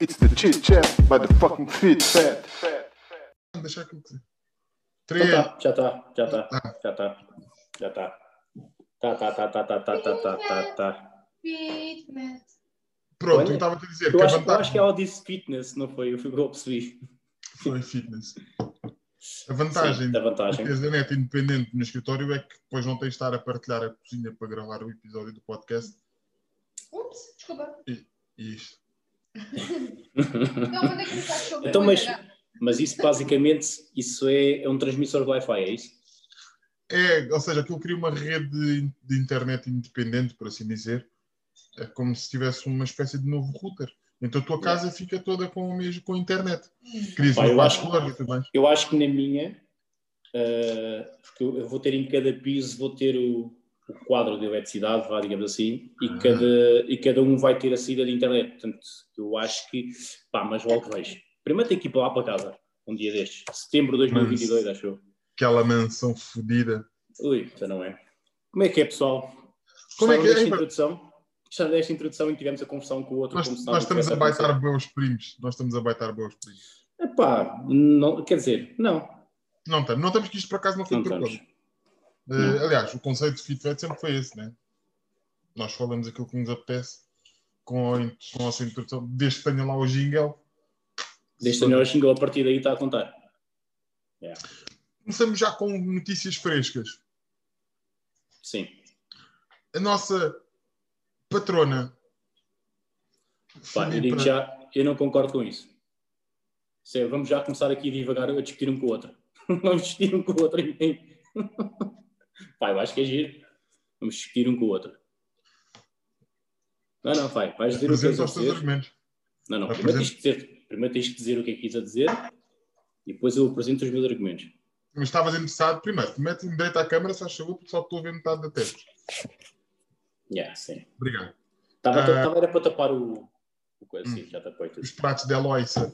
It's the chit chat by the fucking fit fat. Deixa aqui. Então Três. tá, já está, já está, Ah. já está, já está. Tá, tá, tá, tá, tá, tá, tá, tá, tá, tá. Fitness. Pronto, Olha, eu estava a te dizer Eu que a acho, eu vantagem acho que ela disse fitness, não foi? Eu fui eu percebi. foi fitness. A vantagem Sim, da de vantagem. teres a net independente no escritório é que depois não tens de estar a partilhar a cozinha para gravar o episódio do podcast Ups, desculpa. e isto. Então, onde é que sobre Então, mas, mas isso basicamente isso é, é um transmissor de Wi-Fi, é isso? É, ou seja, aquilo cria uma rede de, de internet independente, por assim dizer. É como se tivesse uma espécie de novo router. Então a tua casa fica toda com o mesmo com a internet. Pá, uma eu acho-. Eu acho que na minha, eh, porque eu, eu vou ter em cada piso, vou ter o, o quadro de eletricidade, vá, digamos assim, e, Ah. cada, e cada um vai ter a saída de internet. Portanto, eu acho que, pá, mas logo vejo. Primeiro tenho que ir para lá para casa, um dia destes. Setembro de 2022, acho eu. Aquela mansão fodida. Ui, já não é. Como é que é, pessoal? Como é que é? desta pá, introdução? Gostaram desta introdução que tivemos a conversar um com o outro? Nós, nós estamos a baitar beus primos. Nós estamos a baitar beus primos. Epá, não, quer dizer, não, Não estamos. Não estamos que isto por acaso não foi não por Eh, aliás, o conceito de FitFed sempre foi esse, né? Nós falamos aquilo que nos apetece com a, com a nossa introdução, desde que tenha lá o jingle. Desde a melhor xingou a partir daí está a contar. Começamos já com notícias frescas. Sim. A nossa patrona. Pá, eu digo já, eu não concordo com isso. Sério, vamos já começar aqui a divagar a discutir um com o outro. vamos discutir um com o outro. em- Pá, eu acho que é giro. Vamos discutir um com o outro. Não, não, vai. Vais dizer o que Apresenta queres os teus dizer. argumentos. Não, não. Primeiro tens, que dizer, primeiro tens que dizer o que é que quis a dizer e depois eu apresento os meus argumentos. Mas estavas interessado, primeiro, mete-me direito à câmara, se faz favor, porque só estou a ver metade da testa. Yeah, sim. Obrigado. Estava Ah. estava- era para tapar o, o coisa, Hum. sim, já tapei tudo. Os pratos de Eloísa.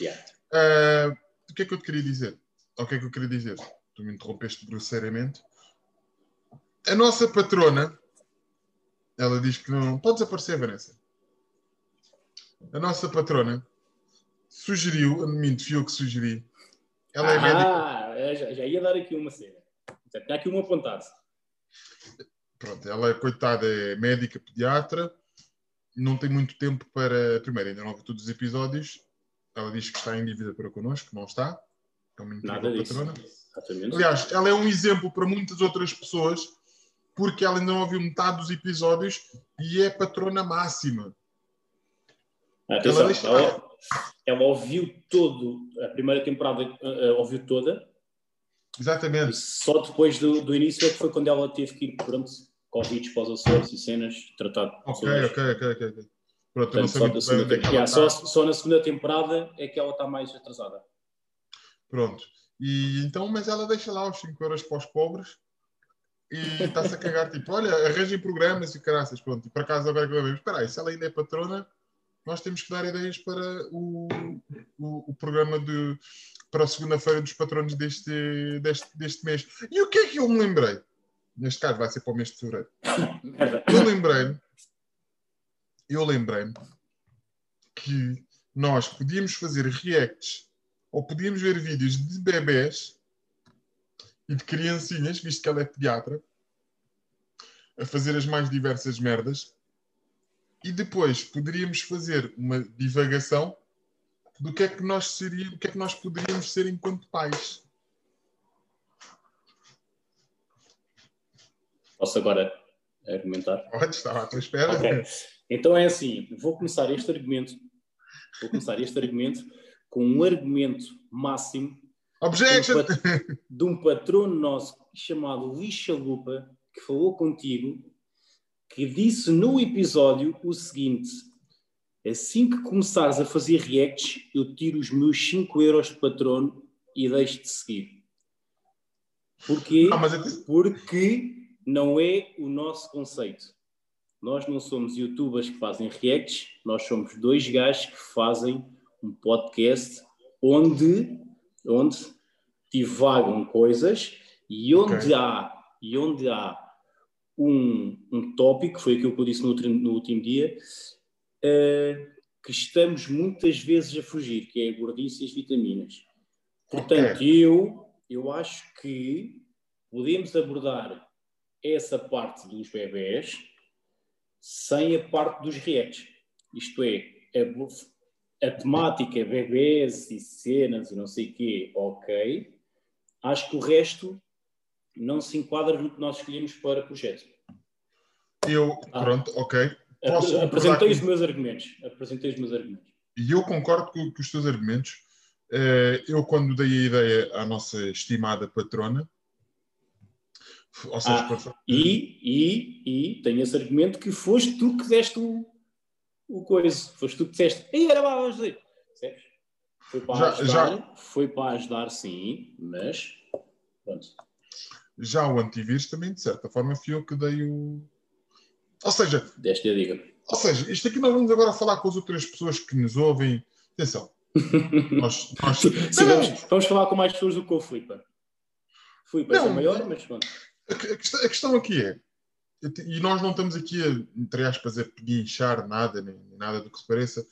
Yeah. Ah, o que é que eu te queria dizer? O que é que eu queria dizer? Tu me interrompeste grosseiramente. A nossa patrona, ela diz que não. Pode desaparecer, Vanessa. A nossa patrona sugeriu, a mim fui eu que sugeri. Ela é médica. ah, já, já ia dar aqui uma cena. Já tinha aqui um apontado. Pronto, ela, coitada, é médica pediatra. Não tem muito tempo para. Primeiro, ainda não viu todos os episódios. Ela diz que está em dívida para connosco, não está. É uma incrível Nada disso. patrona. Exatamente. Aliás, ela é um exemplo para muitas outras pessoas, porque ela ainda não ouviu metade dos episódios e é patrona máxima. Atenção, ela deixa- ela, ela ouviu todo, a primeira temporada eh, ouviu toda, Exatamente. só depois do, do início é que foi quando ela teve que ir, pronto, Covid para os Açores e cenas, tratar de Ok, ok, ok, ok. Pronto, Portanto, só, bem segunda onde é temporada. ela Yeah, só, só na segunda temporada é que ela está mais atrasada. Pronto. E então, mas ela deixa lá os 5 euros para os pobres e está-se a cagar, tipo, olha, arranjem programas e caraças, pronto. E por acaso agora que vejo, espera aí, se ela ainda é patrona, nós temos que dar ideias para o, o, o programa de, para a segunda-feira dos patronos deste, deste, deste mês. E o que é que eu me lembrei? Neste caso vai ser para o mês de fevereiro. Eu lembrei-me, eu lembrei-me que nós podíamos fazer reacts ou podíamos ver vídeos de bebés e de criancinhas, visto que ela é pediatra, a fazer as mais diversas merdas. E depois poderíamos fazer uma divagação do que é que nós seríamos, do que é que nós poderíamos ser enquanto pais. Posso agora argumentar? Pode, estava à tua espera. Ok. Então é assim, vou começar este argumento, vou começar este argumento com um argumento máximo Objection! de um, pat- de um patrono nosso chamado Luís Chalupa, que falou contigo, que disse no episódio o seguinte: assim que começares a fazer reacts, eu tiro os meus 5 euros de patrono e deixo de seguir. Porquê? Ah. Porque não é o nosso conceito. Nós não somos youtubers que fazem reacts, nós somos dois gajos que fazem um podcast onde, onde divagam coisas e onde Ok. há, e onde há um, um tópico, foi aquilo que eu disse no, no último dia, eh, que estamos muitas vezes a fugir, que é a gordice e as vitaminas. Portanto, eu, eu acho que podemos abordar essa parte dos bebés sem a parte dos reacts. Isto é, a, temática bebés e cenas e não sei o quê, ok. Acho que o resto não se enquadra no que nós escolhemos para o projeto. Eu, Ah. pronto, ok. Posso concordar Apresentei os meus argumentos. Apresentei os meus argumentos. E eu concordo com, com os teus argumentos. Eh, eu, quando dei a ideia à nossa estimada patrona, ou seja, Ah, para- E, e, e tenho esse argumento que foste tu que deste o, o coisa. Foste tu que disseste. Ei, era lá, vamos dizer. Percebes? Foi para Já- ajudar, foi para ajudar, sim, mas pronto. já o antivírus também, de certa forma, fui eu que dei o. Ou seja, Deste a dica. ou seja, isto aqui nós vamos agora falar com as outras pessoas que nos ouvem. Atenção, nós. nós... Sim, vamos, vamos falar com mais pessoas do que o Flipa. Flipa é maior, mas pronto. A, a questão, a questão aqui é, e nós não estamos aqui a, entre aspas, a pedinchar nada, nem, nada do que se pareça,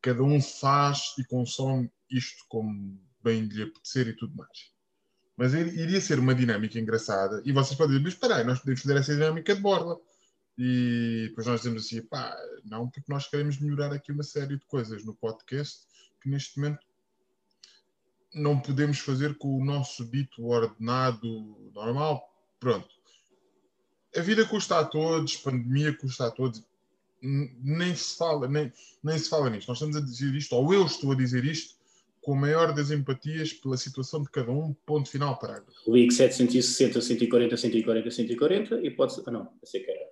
cada um faz e consome isto como bem lhe apetecer e tudo mais. Mas ir- iria ser uma dinâmica engraçada, e vocês podem dizer, mas espera aí, nós podemos fazer essa dinâmica de borla. E depois nós dizemos assim, pá, não, porque nós queremos melhorar aqui uma série de coisas no podcast que neste momento não podemos fazer com o nosso dito ordenado normal. Pronto. A vida custa a todos, pandemia custa a todos. Nem se fala, nem, nem se fala nisto. Nós estamos a dizer isto, ou eu estou a dizer isto, com a maior das empatias pela situação de cada um, ponto final, parágrafo. Ligue 760, 140, 140, 140 e pode ser. Ah, não, eu sei que era,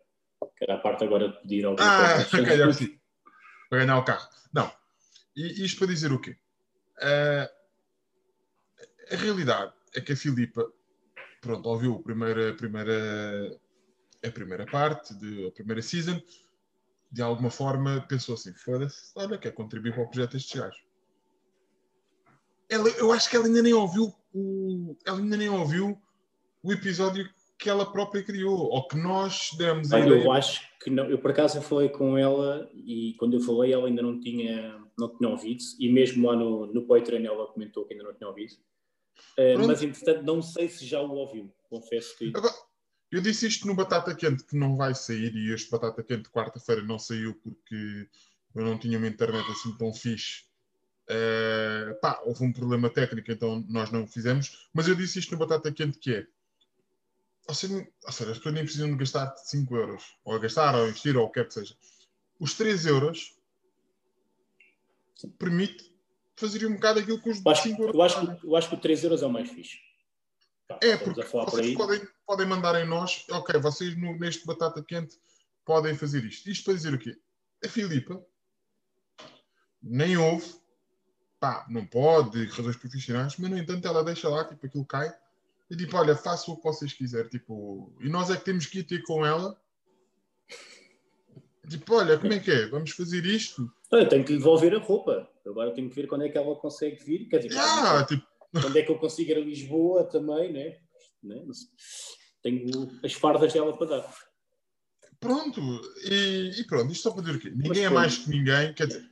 que era a parte agora de pedir alguma Ah, coisa. ok, já percebi. Para ganhar o carro. Não. E isto para dizer o quê? Ah, a realidade é que a Filipa, pronto, ouviu a primeira, a primeira, a primeira parte, de, a primeira season, de alguma forma pensou assim: foda-se, olha, quer contribuir para o projeto destes gajos. Ela, eu acho que ela ainda nem ouviu o, ela ainda nem ouviu o episódio que ela própria criou, ou que nós demos a Olha, eu acho que não. Eu por acaso eu falei com ela e quando eu falei ela ainda não tinha, não tinha ouvido e mesmo lá no, no Patreon ela comentou que ainda não tinha ouvido. Pronto. mas entretanto não sei se já o ouviu. Confesso que. Agora, eu disse isto no Batata Quente que não vai sair e este Batata Quente quarta-feira não saiu porque eu não tinha uma internet assim tão fixe. Eh, pá, houve um problema técnico, então nós não o fizemos. Mas eu disse isto no Batata Quente que é. Ou seja, ou seja, as pessoas nem precisam de gastar 5 euros. Ou a gastar, ou a investir, ou o que quer que seja. Os 3 euros permite fazer um bocado aquilo que os Eu acho, 5 euros eu, acho, que- eu acho que o 3 euros é o mais fixe. Pá, É, porque vocês podem, podem mandar em nós, ok, vocês no- neste batata quente podem fazer isto. Isto para dizer o quê? A Filipa nem houve, pá, não pode, razões profissionais, mas no entanto ela deixa lá, tipo, aquilo cai e tipo, olha, façam o que vocês quiserem, tipo, e nós é que temos que ir ter com ela. Tipo, olha, como é que é? Vamos fazer isto? Eu tenho que lhe devolver a roupa. Agora tenho que ver quando é que ela consegue vir. Quer dizer, Ah, tipo, quando é que eu consigo ir a Lisboa também, né? né? Não sei. Tenho as fardas dela para dar. Pronto, e, e pronto, isto só para dizer o quê? Ninguém é mais que ninguém, quer dizer,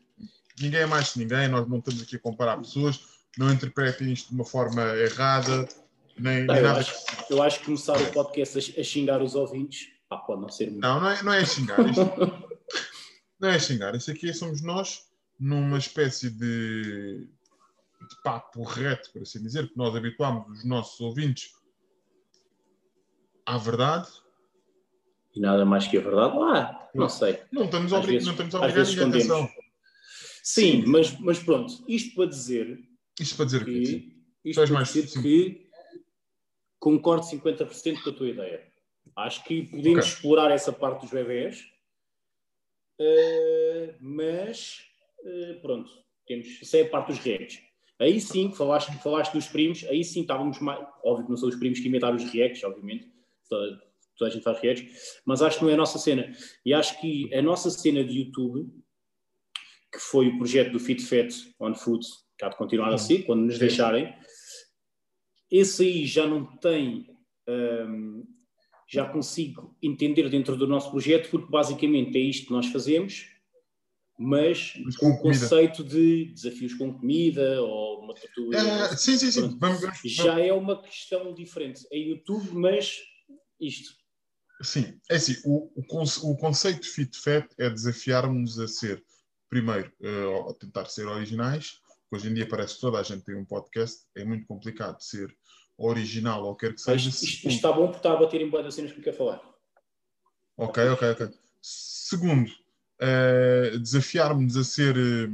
ninguém é mais que ninguém, nós não estamos aqui a comparar pessoas, não interpretem isto de uma forma errada, nem, Tá, nem eu, nada. acho, eu acho que começar o podcast a, a xingar os ouvintes, pá, pode não ser muito. Não, não é, não é xingar, isto, não é xingar, isso aqui somos nós numa espécie de, de papo reto, por assim dizer, que nós habituámos os nossos ouvintes à verdade, E nada mais que a verdade. Ah, não sei. não estamos a Às obri- vezes- não estamos a obrigar ninguém, atenção. Sim, mas, mas pronto, isto para dizer Isto para dizer o quê? Sim. que, isto Faz para mais, dizer sim. que concordo 50% com a tua ideia. Acho que podemos Ok. explorar essa parte dos bebés, eh, mas eh, pronto, temos, isso é a parte dos reacts. Aí sim, falaste, falaste dos primos, aí sim estávamos mais. Óbvio que não são os primos que inventaram os reacts, obviamente, toda, toda a gente faz reacts, mas acho que não é a nossa cena. E acho que a nossa cena de YouTube, que foi o projeto do Fit Fat on Food, que há de continuar a ser, quando nos deixarem, esse aí já não tem. hum, já consigo entender dentro do nosso projeto, porque basicamente é isto que nós fazemos. Mas Mas com com o conceito de desafios com comida ou uma tortuga. Ah, sim, sim, sim. Pronto. Vamos, vamos- Já é uma questão diferente. É YouTube, mas isto. Sim, é assim, o, o, conce- o conceito de Fit Fat é desafiar-nos a ser, primeiro, a tentar ser originais, hoje em dia parece que toda a gente tem um podcast, é muito complicado ser original ou quer que seja. isto, isto está bom porque está a bater em boa das cenas que eu quero falar. Ok, ok, ok. Segundo, eh, desafiar-nos a ser, eh,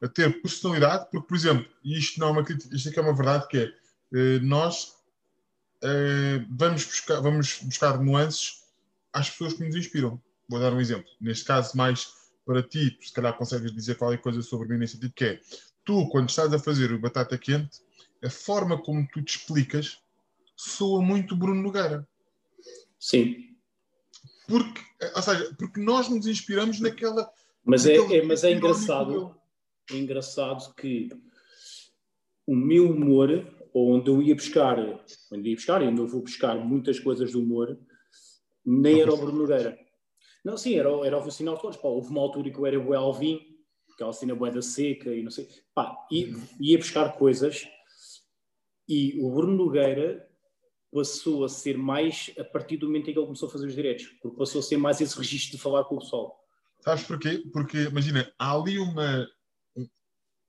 a ter personalidade, porque, por exemplo, isto não é uma crítica, isto aqui é uma verdade que é, eh, nós eh, vamos, buscar, vamos buscar nuances às pessoas que nos inspiram. Vou dar um exemplo. Neste caso, mais para ti, se calhar consegues dizer qualquer coisa sobre mim nesse sentido, que é, tu, quando estás a fazer o batata quente, a forma como tu te explicas soa muito Bruno Nogueira. Sim. Porque, ou seja, porque nós nos inspiramos naquela. Mas é, naquele é- mas é engraçado, é engraçado que o meu humor, ou onde eu ia buscar, onde ia buscar, eu vou buscar muitas coisas do humor, nem era o Bruno Nogueira. Não, sim, era, o- era o sinal de todos. Pá, houve uma altura que eu era o Alvin, aquela cena boeda seca e não sei. Pá, e, ia buscar coisas e o Bruno Nogueira passou a ser mais a partir do momento em que ele começou a fazer os direitos, porque passou a ser mais esse registro de falar com o pessoal. Sabes porquê? Porque, imagina, há ali uma. um-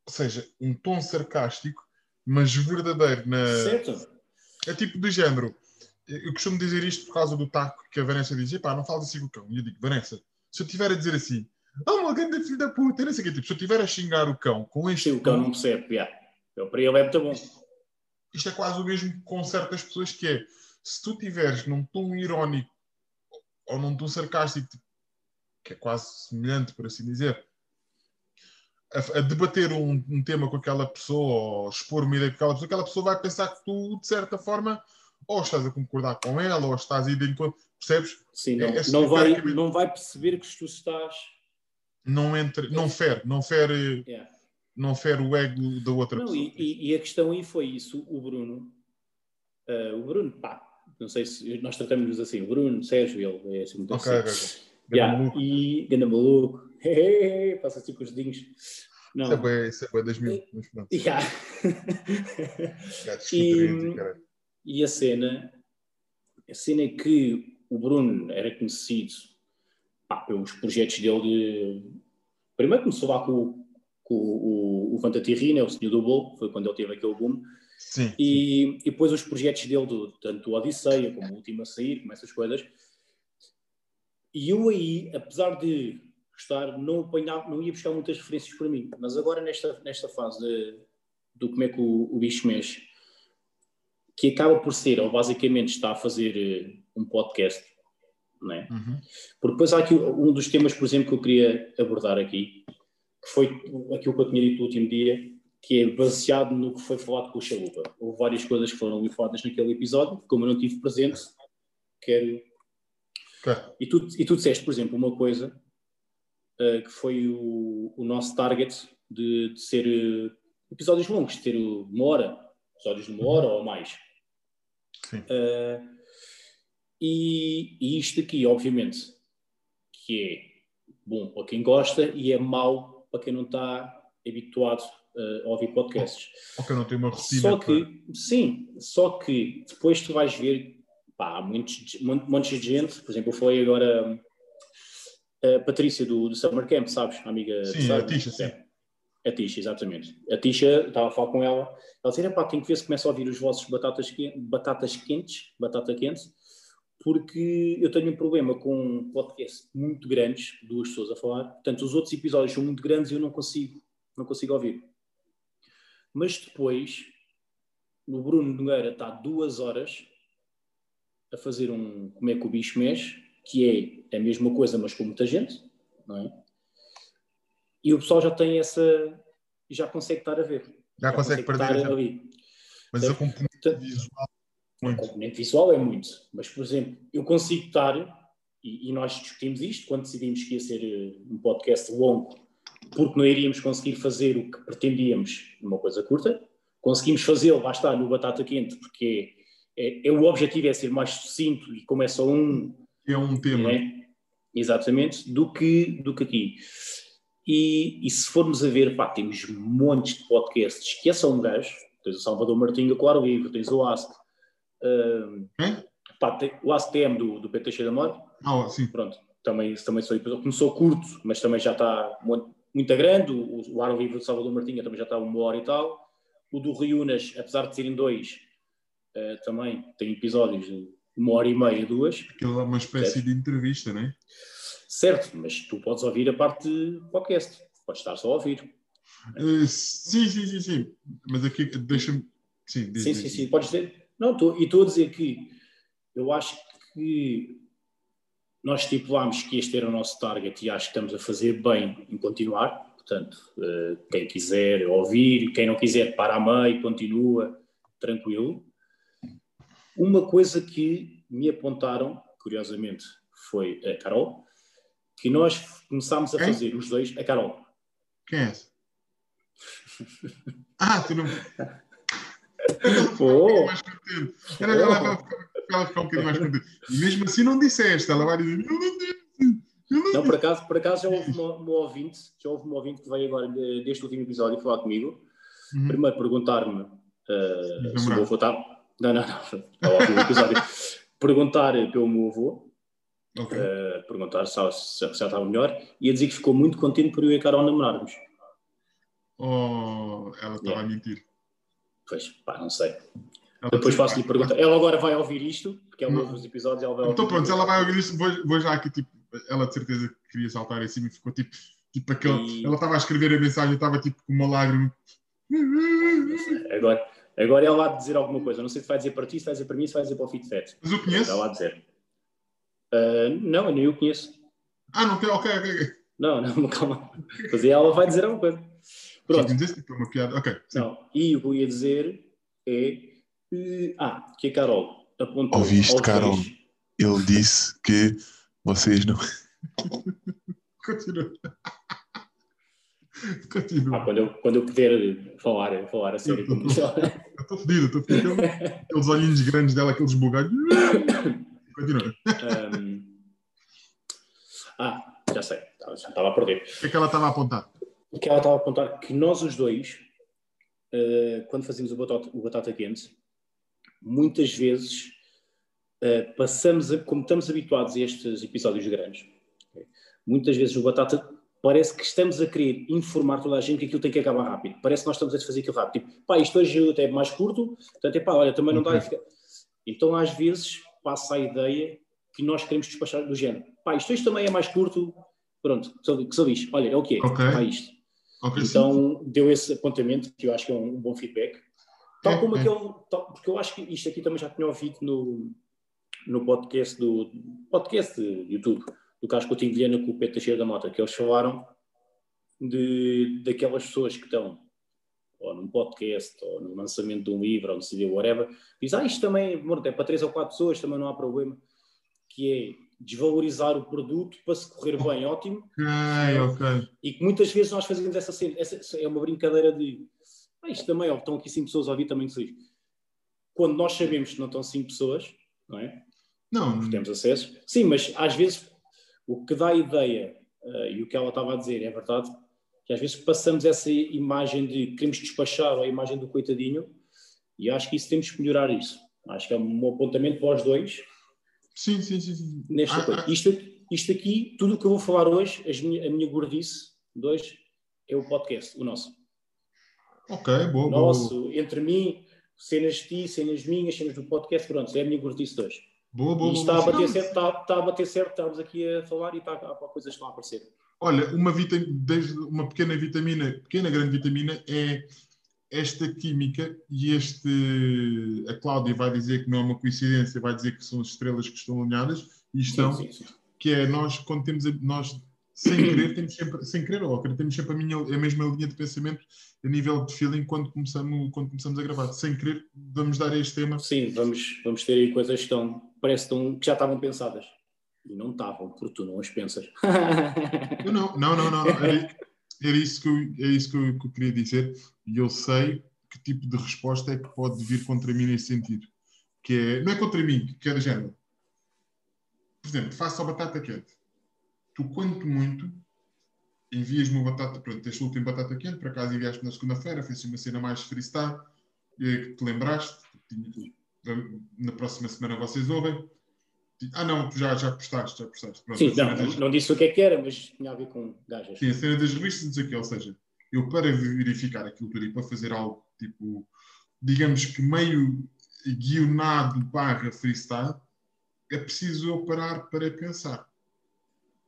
ou seja, um tom sarcástico, mas verdadeiro. Na, Certo? é tipo do género. Eu costumo dizer isto por causa do taco que a Vanessa diz: pá, não fales assim com o cão. E eu digo: Vanessa, se eu estiver a dizer assim, ah, uma grande filho da puta, não sei o quê, tipo, se eu estiver a xingar o cão com este Sim, o cão não percebe. Yeah. Eu, para ele é muito bom. isto é quase o mesmo com certas pessoas que é se tu tiveres num tom irónico ou num tom sarcástico tipo, que é quase semelhante por assim dizer a, a debater um, um tema com aquela pessoa ou expor uma ideia com aquela pessoa, aquela pessoa vai pensar que tu de certa forma ou estás a concordar com ela ou estás a ir de encontro percebes? Sim, É- não, é assim, não, vai, não vai perceber que tu estás. não entra, não fere não fere, Yeah. Não fere o ego da outra Não, pessoa e, e- a questão aí foi isso. O Bruno, ah, o Bruno, pá, não sei se nós tratamos-nos assim. O Bruno, Sérgio, ele é assim muito ok, assim. ok, ok. Yeah, Maluco. E ganda maluco. Passa assim com os dedinhos. Não. Isso é bué- isso é bué 2000 mas pronto Yeah. E-. E a cena, a cena é que o Bruno era conhecido pá, pelos projetos dele de... Primeiro começou lá com, com o, o Fantatirrina, o Senhor do Bolo, foi quando ele teve aquele boom, sim, sim. e, e depois os projetos dele, do, tanto o Odisseia como o Último a Sair, como essas coisas. E eu aí, apesar de gostar, não, apanhava, não ia buscar muitas referências para mim, mas agora nesta, nesta fase de, do como é que o, o bicho mexe, que acaba por ser, ou basicamente está a fazer eh, um podcast, não é? Uhum. Porque depois há aqui um dos temas, por exemplo, que eu queria abordar aqui, que foi aquilo que eu tinha dito no último dia, que é baseado no que foi falado com o Chalupa. Houve várias coisas que foram ali faladas naquele episódio, como eu não tive presente, quero. Ok. E tu, e tu disseste, por exemplo, uma coisa eh, que foi o, o nosso target de, de ser eh, episódios longos, de ter uma hora, episódios de uma hora ou mais. Sim. Uh, e, e isto aqui, obviamente, que é bom para quem gosta e é mau para quem não está habituado uh, a ouvir podcasts. Ok, não tem uma rotina. Só para- que, sim, só que depois tu vais ver, pá, há muitos, mon- montes de gente, por exemplo, eu falei agora a Patrícia do, do Summer Camp, sabes? A amiga Sim, Summer. a Tisha, sim. É. A Tisha, exatamente. A Tisha, estava a falar com ela, ela dizia, pá, tenho que ver se começa a ouvir os vossos batatas, batatas quentes, batata quente, porque eu tenho um problema com podcasts muito grandes, duas pessoas a falar, portanto os outros episódios são muito grandes e eu não consigo, não consigo ouvir. Mas depois, o Bruno Nogueira está duas horas a fazer um Como é que o bicho mexe, que é a mesma coisa, mas com muita gente, não é? E o pessoal já tem essa, já consegue estar a ver. Já consegue perder. estar já. ali. Mas a componente Portanto, visual. O componente visual é muito, mas, por exemplo, eu consigo estar, e, e nós discutimos isto quando decidimos que ia ser eh, um podcast longo, porque não iríamos conseguir fazer o que pretendíamos numa coisa curta. Conseguimos fazê-lo, lá está, no Batata Quente, porque é, é- o objetivo é ser mais sucinto e como é só um, É um tema. né? exatamente, do que, do que aqui. E, e se formos a ver, pá, temos montes de podcasts. Esqueça um gajo. Tens o Salvador Martinho, claro, vivo. Tens o Ask. Uh, pá, o Ask TM do, do PT Cheio da Mora. Ah, sim. Pronto. Também, também sou, começou curto, mas também já está muito, muito grande. O, o Ar Livre do Salvador Martinha também já está uma hora e tal. O do Riunas, apesar de serem dois, uh, também tem episódios de uma hora e meia, duas. Aquilo é uma espécie de entrevista, não é? Certo, mas tu podes ouvir a parte podcast. Podes estar só a ouvir. Uh, sim, sim, sim, sim. Mas aqui, deixa-me. Sim, diz, sim, diz, sim, diz. sim. Podes dizer. Não, tô, e estou a dizer que eu acho que nós estipulámos que este era o nosso target e acho que estamos a fazer bem em continuar. Portanto, uh, quem quiser ouvir, quem não quiser, para a meio, continua, tranquilo. Uma coisa que me apontaram, curiosamente, foi a Carol, que nós começámos a Quem? fazer os dois, a Carol. Quem é essa? Ah, tu não. Era ela ela ficar um bocadinho mais contente. E mesmo assim não disseste, ela vai dizer, eu não disse. Não por acaso, por acaso já houve uma, uma ouvinte, já houve uma ouvinte que veio agora de- deste último episódio falar comigo. Uhum. Primeiro perguntar-me uh, se o meu avô está. Não, não, não. O episódio. perguntar pelo meu avô, Ok. uh, perguntar se, se, se já estava melhor, e a dizer que ficou muito contente por eu e a Carol namorarmos. Oh, ela estava Yeah. a mentir. Pois, pá, não sei. Ela Depois faço-lhe "Ah, pergunta. Ela agora vai ouvir isto, porque ela Não. ouve os episódios, ela vai. Então pronto, ela vai ouvir isto, vou, vou já aqui, tipo, ela de certeza que queria saltar em cima e ficou tipo, tipo aquele, E- ela estava a escrever a mensagem, eu estava tipo com uma lágrima. Agora, agora ela há de dizer alguma coisa. Não sei se vai dizer para ti, se vai dizer para mim, se vai dizer para o FitFet. Mas eu conheço? Ela há de dizer. Uh, não, eu nem o conheço. Ah, não, ok, ok, ok. Não, não, calma. Mas ela vai dizer alguma coisa. Pronto. Tipo, uma piada. Ok, sim. Não. E o que eu ia dizer é. ah, que a Carol apontou. Ouviste, Carol? dois- Ele disse que vocês não. Continua. Ah, Continua. quando, eu, quando eu puder falar, falar a sério como estou fedido, estou fedido. Aquele- Aqueles olhinhos grandes dela, aqueles bugalhos. Continua. Um, ah, já sei, já estava a perder. O que é que ela estava a apontar? O que ela estava a apontar que nós os dois, eh, quando fazemos o batata, o batata quente, muitas vezes eh, passamos, a, como estamos habituados a estes episódios grandes, ok, muitas vezes o batata parece que estamos a querer informar toda a gente que aquilo tem que acabar rápido. Parece que nós estamos a fazer aquilo rápido. Tipo, pá, isto hoje até é mais curto, portanto, é pá, olha, também não dá. Ok. e fica- Então, às vezes, passa a ideia que nós queremos despachar do género. Pá, isto hoje também é mais curto, pronto, que só- que só diz, olha, é o que é, Ok. pá, isto. Ok, sim. Então deu esse apontamento que eu acho que é um, um bom feedback. Tal É, como é. aquele. tal- porque eu acho que isto aqui também já tinha ouvido no, no podcast do podcast de YouTube do Carlos Coutinho Vilhena com o Pedro Teixeira da Mota, que eles falaram de, daquelas pessoas que estão ou num podcast, ou no lançamento de um livro, ou no CD, whatever, diz, ah, isto também é para três ou quatro pessoas, também não há problema, que é desvalorizar o produto para se correr bem, ótimo, Ok, ok. e que muitas vezes nós fazemos essa cena, essa é uma brincadeira de ah, isto também, ó, estão aqui cinco pessoas a ouvir, também se diz. Quando nós sabemos que não estão cinco pessoas, não é? Não, Porque temos acesso. Sim, mas às vezes o que dá a ideia, eh, e o que ela estava a dizer é verdade, que às vezes passamos essa imagem de queremos despachar a imagem do coitadinho, e acho que isso temos que melhorar isso. Acho que é um apontamento para os dois sim, sim, sim. sim. nesta Ah, coisa. ah, Isto, isto aqui, tudo o que eu vou falar hoje, as minha- a minha gordice, dois, é o podcast, o nosso. ok, boa, boa. boa. nosso, entre mim, cenas de ti, cenas minhas, cenas do podcast, pronto, é a minha gordice dois. Boa, boa, E isto boa. está a bater certo, está, está a bater certo, estamos aqui a falar e está, há coisas que estão a aparecer. Olha, uma, vita- desde uma pequena vitamina, pequena grande vitamina é esta química e este. A Cláudia vai dizer que não é uma coincidência, vai dizer que são as estrelas que estão alinhadas e estão, Sim, sim, sim. que é nós, quando temos. A, nós, sem querer, temos sempre, sem querer ou querer, temos sempre a, minha, a mesma linha de pensamento a nível de feeling quando começamos, quando começamos a gravar. Sem querer, vamos dar a este tema. Sim, vamos, vamos ter aí coisas que, estão, parece que, estão, que já estavam pensadas. E não estavam, porque tu não as pensas. Não, não, não, não, não. Era, isso, que eu, é isso que eu, que eu queria dizer. E eu sei que tipo de resposta é que pode vir contra mim nesse sentido. Que é, não é contra mim, que é da género. Por exemplo, faço a batata quente. Tu, quanto muito, envias-me uma batata, pronto, este último batata quente, por acaso enviaste na segunda-feira, fez uma cena mais freestyle, e que te lembraste, na próxima semana vocês ouvem. Ah não, tu já, já postaste, já postaste. Pronto, Sim, não, das- não disse o que é que era, mas tinha a ver com gajas. Sim, a cena das revistas, o quê, ou seja, eu para verificar aquilo tudo e para fazer algo tipo, digamos que meio guionado barra freestyle, é preciso eu parar para pensar.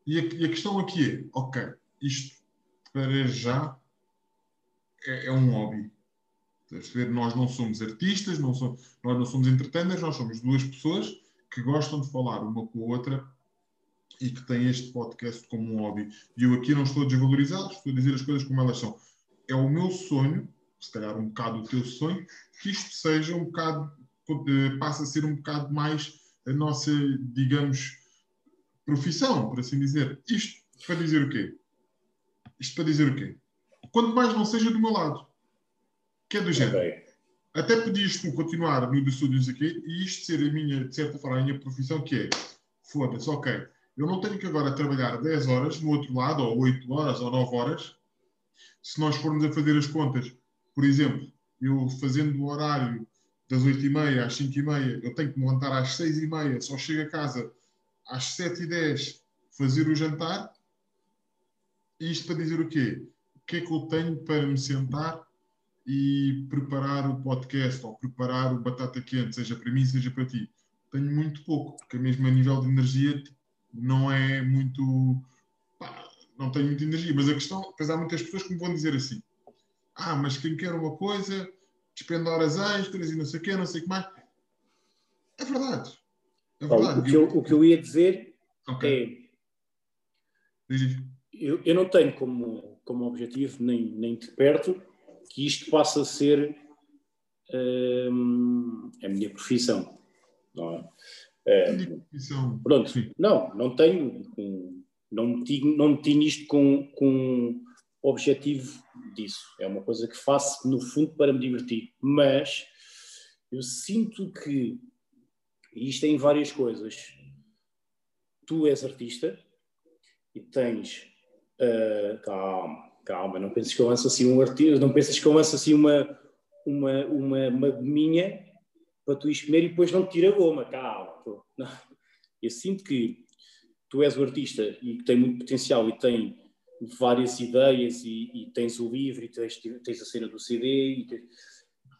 E a, e a questão aqui é, ok, isto para já é, é um hobby. Estás a perceber? Nós não somos artistas, não somos, nós não somos entertainers, nós somos duas pessoas que gostam de falar uma com a outra e que têm este podcast como um hobby. E eu aqui não estou a desvalorizá-los, estou a dizer as coisas como elas são. É o meu sonho, se calhar um bocado o teu sonho, que isto seja um bocado, eh, passe a ser um bocado mais a nossa, digamos, profissão, por assim dizer. Isto para dizer o quê? Isto para dizer o quê? Quanto mais não seja do meu lado. Que é do género. Até podias tu continuar no do estúdios aqui e isto ser a minha, de certa forma, a minha profissão, que é, foda-se, ok, eu não tenho que agora trabalhar 10 horas no outro lado, ou 8 horas, ou 9 horas, se nós formos a fazer as contas. Por exemplo, eu fazendo o horário das 8h30 às 5h30, eu tenho que me levantar às 6h30, só chego a casa às 7h10 fazer o jantar. Isto para dizer o quê? O que é que eu tenho para me sentar e preparar o podcast ou preparar o batata quente, seja para mim, seja para ti? Tenho muito pouco, porque mesmo a nível de energia não é muito. pá, não tenho muita energia. Mas a questão, depois há muitas pessoas que me vão dizer assim: ah, mas quem quer uma coisa, despende horas extras e não sei o quê, não sei o que mais. É verdade. É Bom, verdade. o, que eu, o que eu ia dizer Ok, é. Eu, eu não tenho como, como objetivo, nem, nem de perto, que isto passe a ser hum, a minha profissão. Não é? É, pronto, não, não tenho, não meti, não meti nisto com, com objetivo disso. É uma coisa que faço, no fundo, para me divertir. Mas eu sinto que, e isto é em várias coisas, tu és artista e tens. ah, calma, calma, não penses que eu lanço assim um artista, não pensas que eu lanço assim uma, uma, uma, uma gominha para tu ires comer e depois não te tira a goma, calma. pô. Não. Eu sinto que tu és o artista e que tem muito potencial e tem várias ideias e, e tens o livro e tens, tens a cena do CD, tens-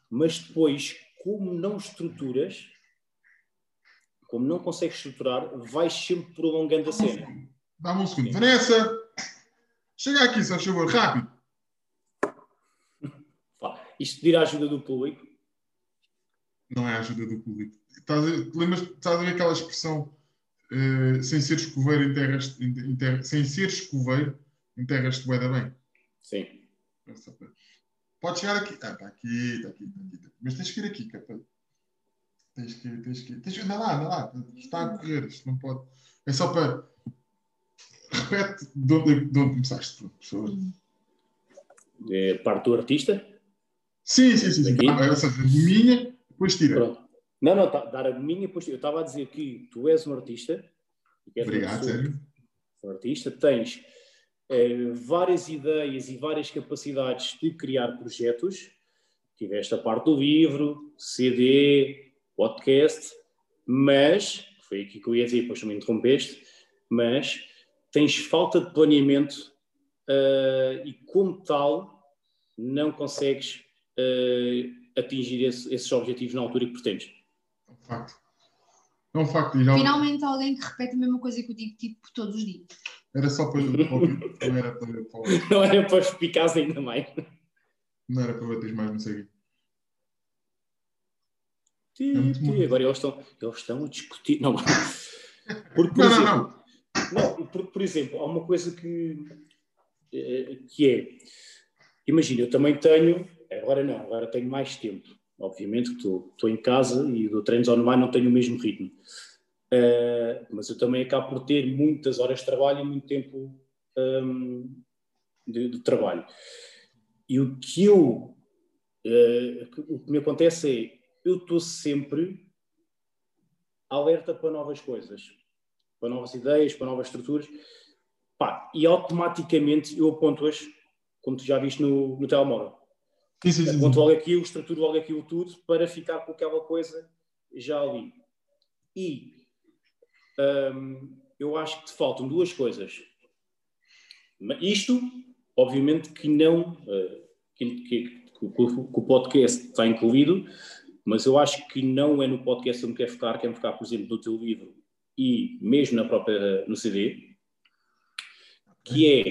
mas depois, como não estruturas, como não consegues estruturar, vais sempre prolongando a cena. Dá-me um segundo. Vanessa! Chega aqui, se faz favor, rápido. Isto pedir a ajuda do público, Não é a ajuda do público. Estás a, lembras, estás a ver aquela expressão eh, sem ser escoveiro em terras, em, em terra- sem ser escoveiro em terras de boeda bem? sim. Pode chegar aqui. Ah, está aqui, está aqui, está aqui, está aqui. Mas tens que ir aqui, capa. Tens que ir, tens que ir. Tens que... Anda lá, anda lá. Está a correr, isto não pode. É só para. Repete de onde, de onde começaste, por favor. É, parte do artista, Sim, sim, sim. sim. Ah, Ou seja, de minha, depois tira. Pronto. Não, não, tá, dar a minha postura. Eu estava a dizer que tu és um artista. Obrigado, sério. um artista, tens eh, várias ideias e várias capacidades de criar projetos. Tiveste a parte do livro, CD, podcast, mas, foi aqui que eu ia dizer, depois tu me interrompeste, mas tens falta de planeamento eh, e, como tal, não consegues eh, atingir esse- esses objetivos na altura que pretendes. É um facto. É um facto. Já- Finalmente alguém que repete a mesma coisa que eu digo tipo todos os dias. Era só para, ouvir, não era para, para, Não era para os picares ainda mais. não era para bater mais, não sei. o quê. Ti, É. Agora eles estão, eles estão a discutir. Não, porque, por Não, exemplo, não, não. Não, por, por exemplo, há uma coisa que, eh, que é, imagina, eu também tenho, agora não, agora tenho mais tempo. Obviamente que estou, estou em casa e do treinos online não tenho o mesmo ritmo. Eh, mas eu também acabo por ter muitas horas de trabalho e muito tempo hum, de, de trabalho. E o que eu, eh, o que me acontece é, eu estou sempre alerta para novas coisas, para novas ideias, para novas estruturas. Pá, e automaticamente eu aponto-as, como tu já viste no, no telemóvel. Sim, sim. Aponto logo aquilo, estruturo logo aquilo tudo para ficar com aquela coisa já ali. E hum, eu acho que te faltam duas coisas. Isto, obviamente, que não. eh, que, que- que o- que o podcast está incluído, mas eu acho que não é no podcast que eu me quero focar, quero focar, por exemplo, no teu livro e mesmo na própria, no CD, que é,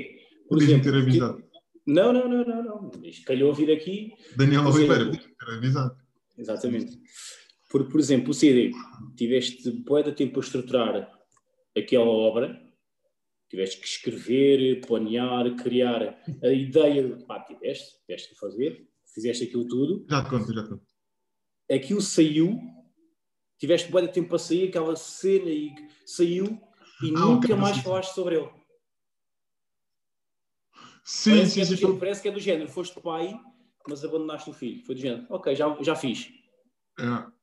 por Podias-me exemplo, ter que- avisado. não, não, não, não, não, isto calhou vir aqui, Daniel Oliveira, podias-me ter avisado. Exatamente. Por, por exemplo, o CD, tiveste bué de tempo a estruturar aquela obra, tiveste que escrever, planear, criar a ideia, pá, tiveste, tiveste que fazer, fizeste aquilo tudo, Já te conto, já te conto. aquilo saiu, tiveste bué de tempo para sair, aquela cena e saiu e Ah, nunca ok, mais sim. falaste sobre ele. Sim, parece, que sim, é sim. género, sim. parece que é do género, foste pai, mas abandonaste o filho. Foi do género, ok, já, já fiz. É.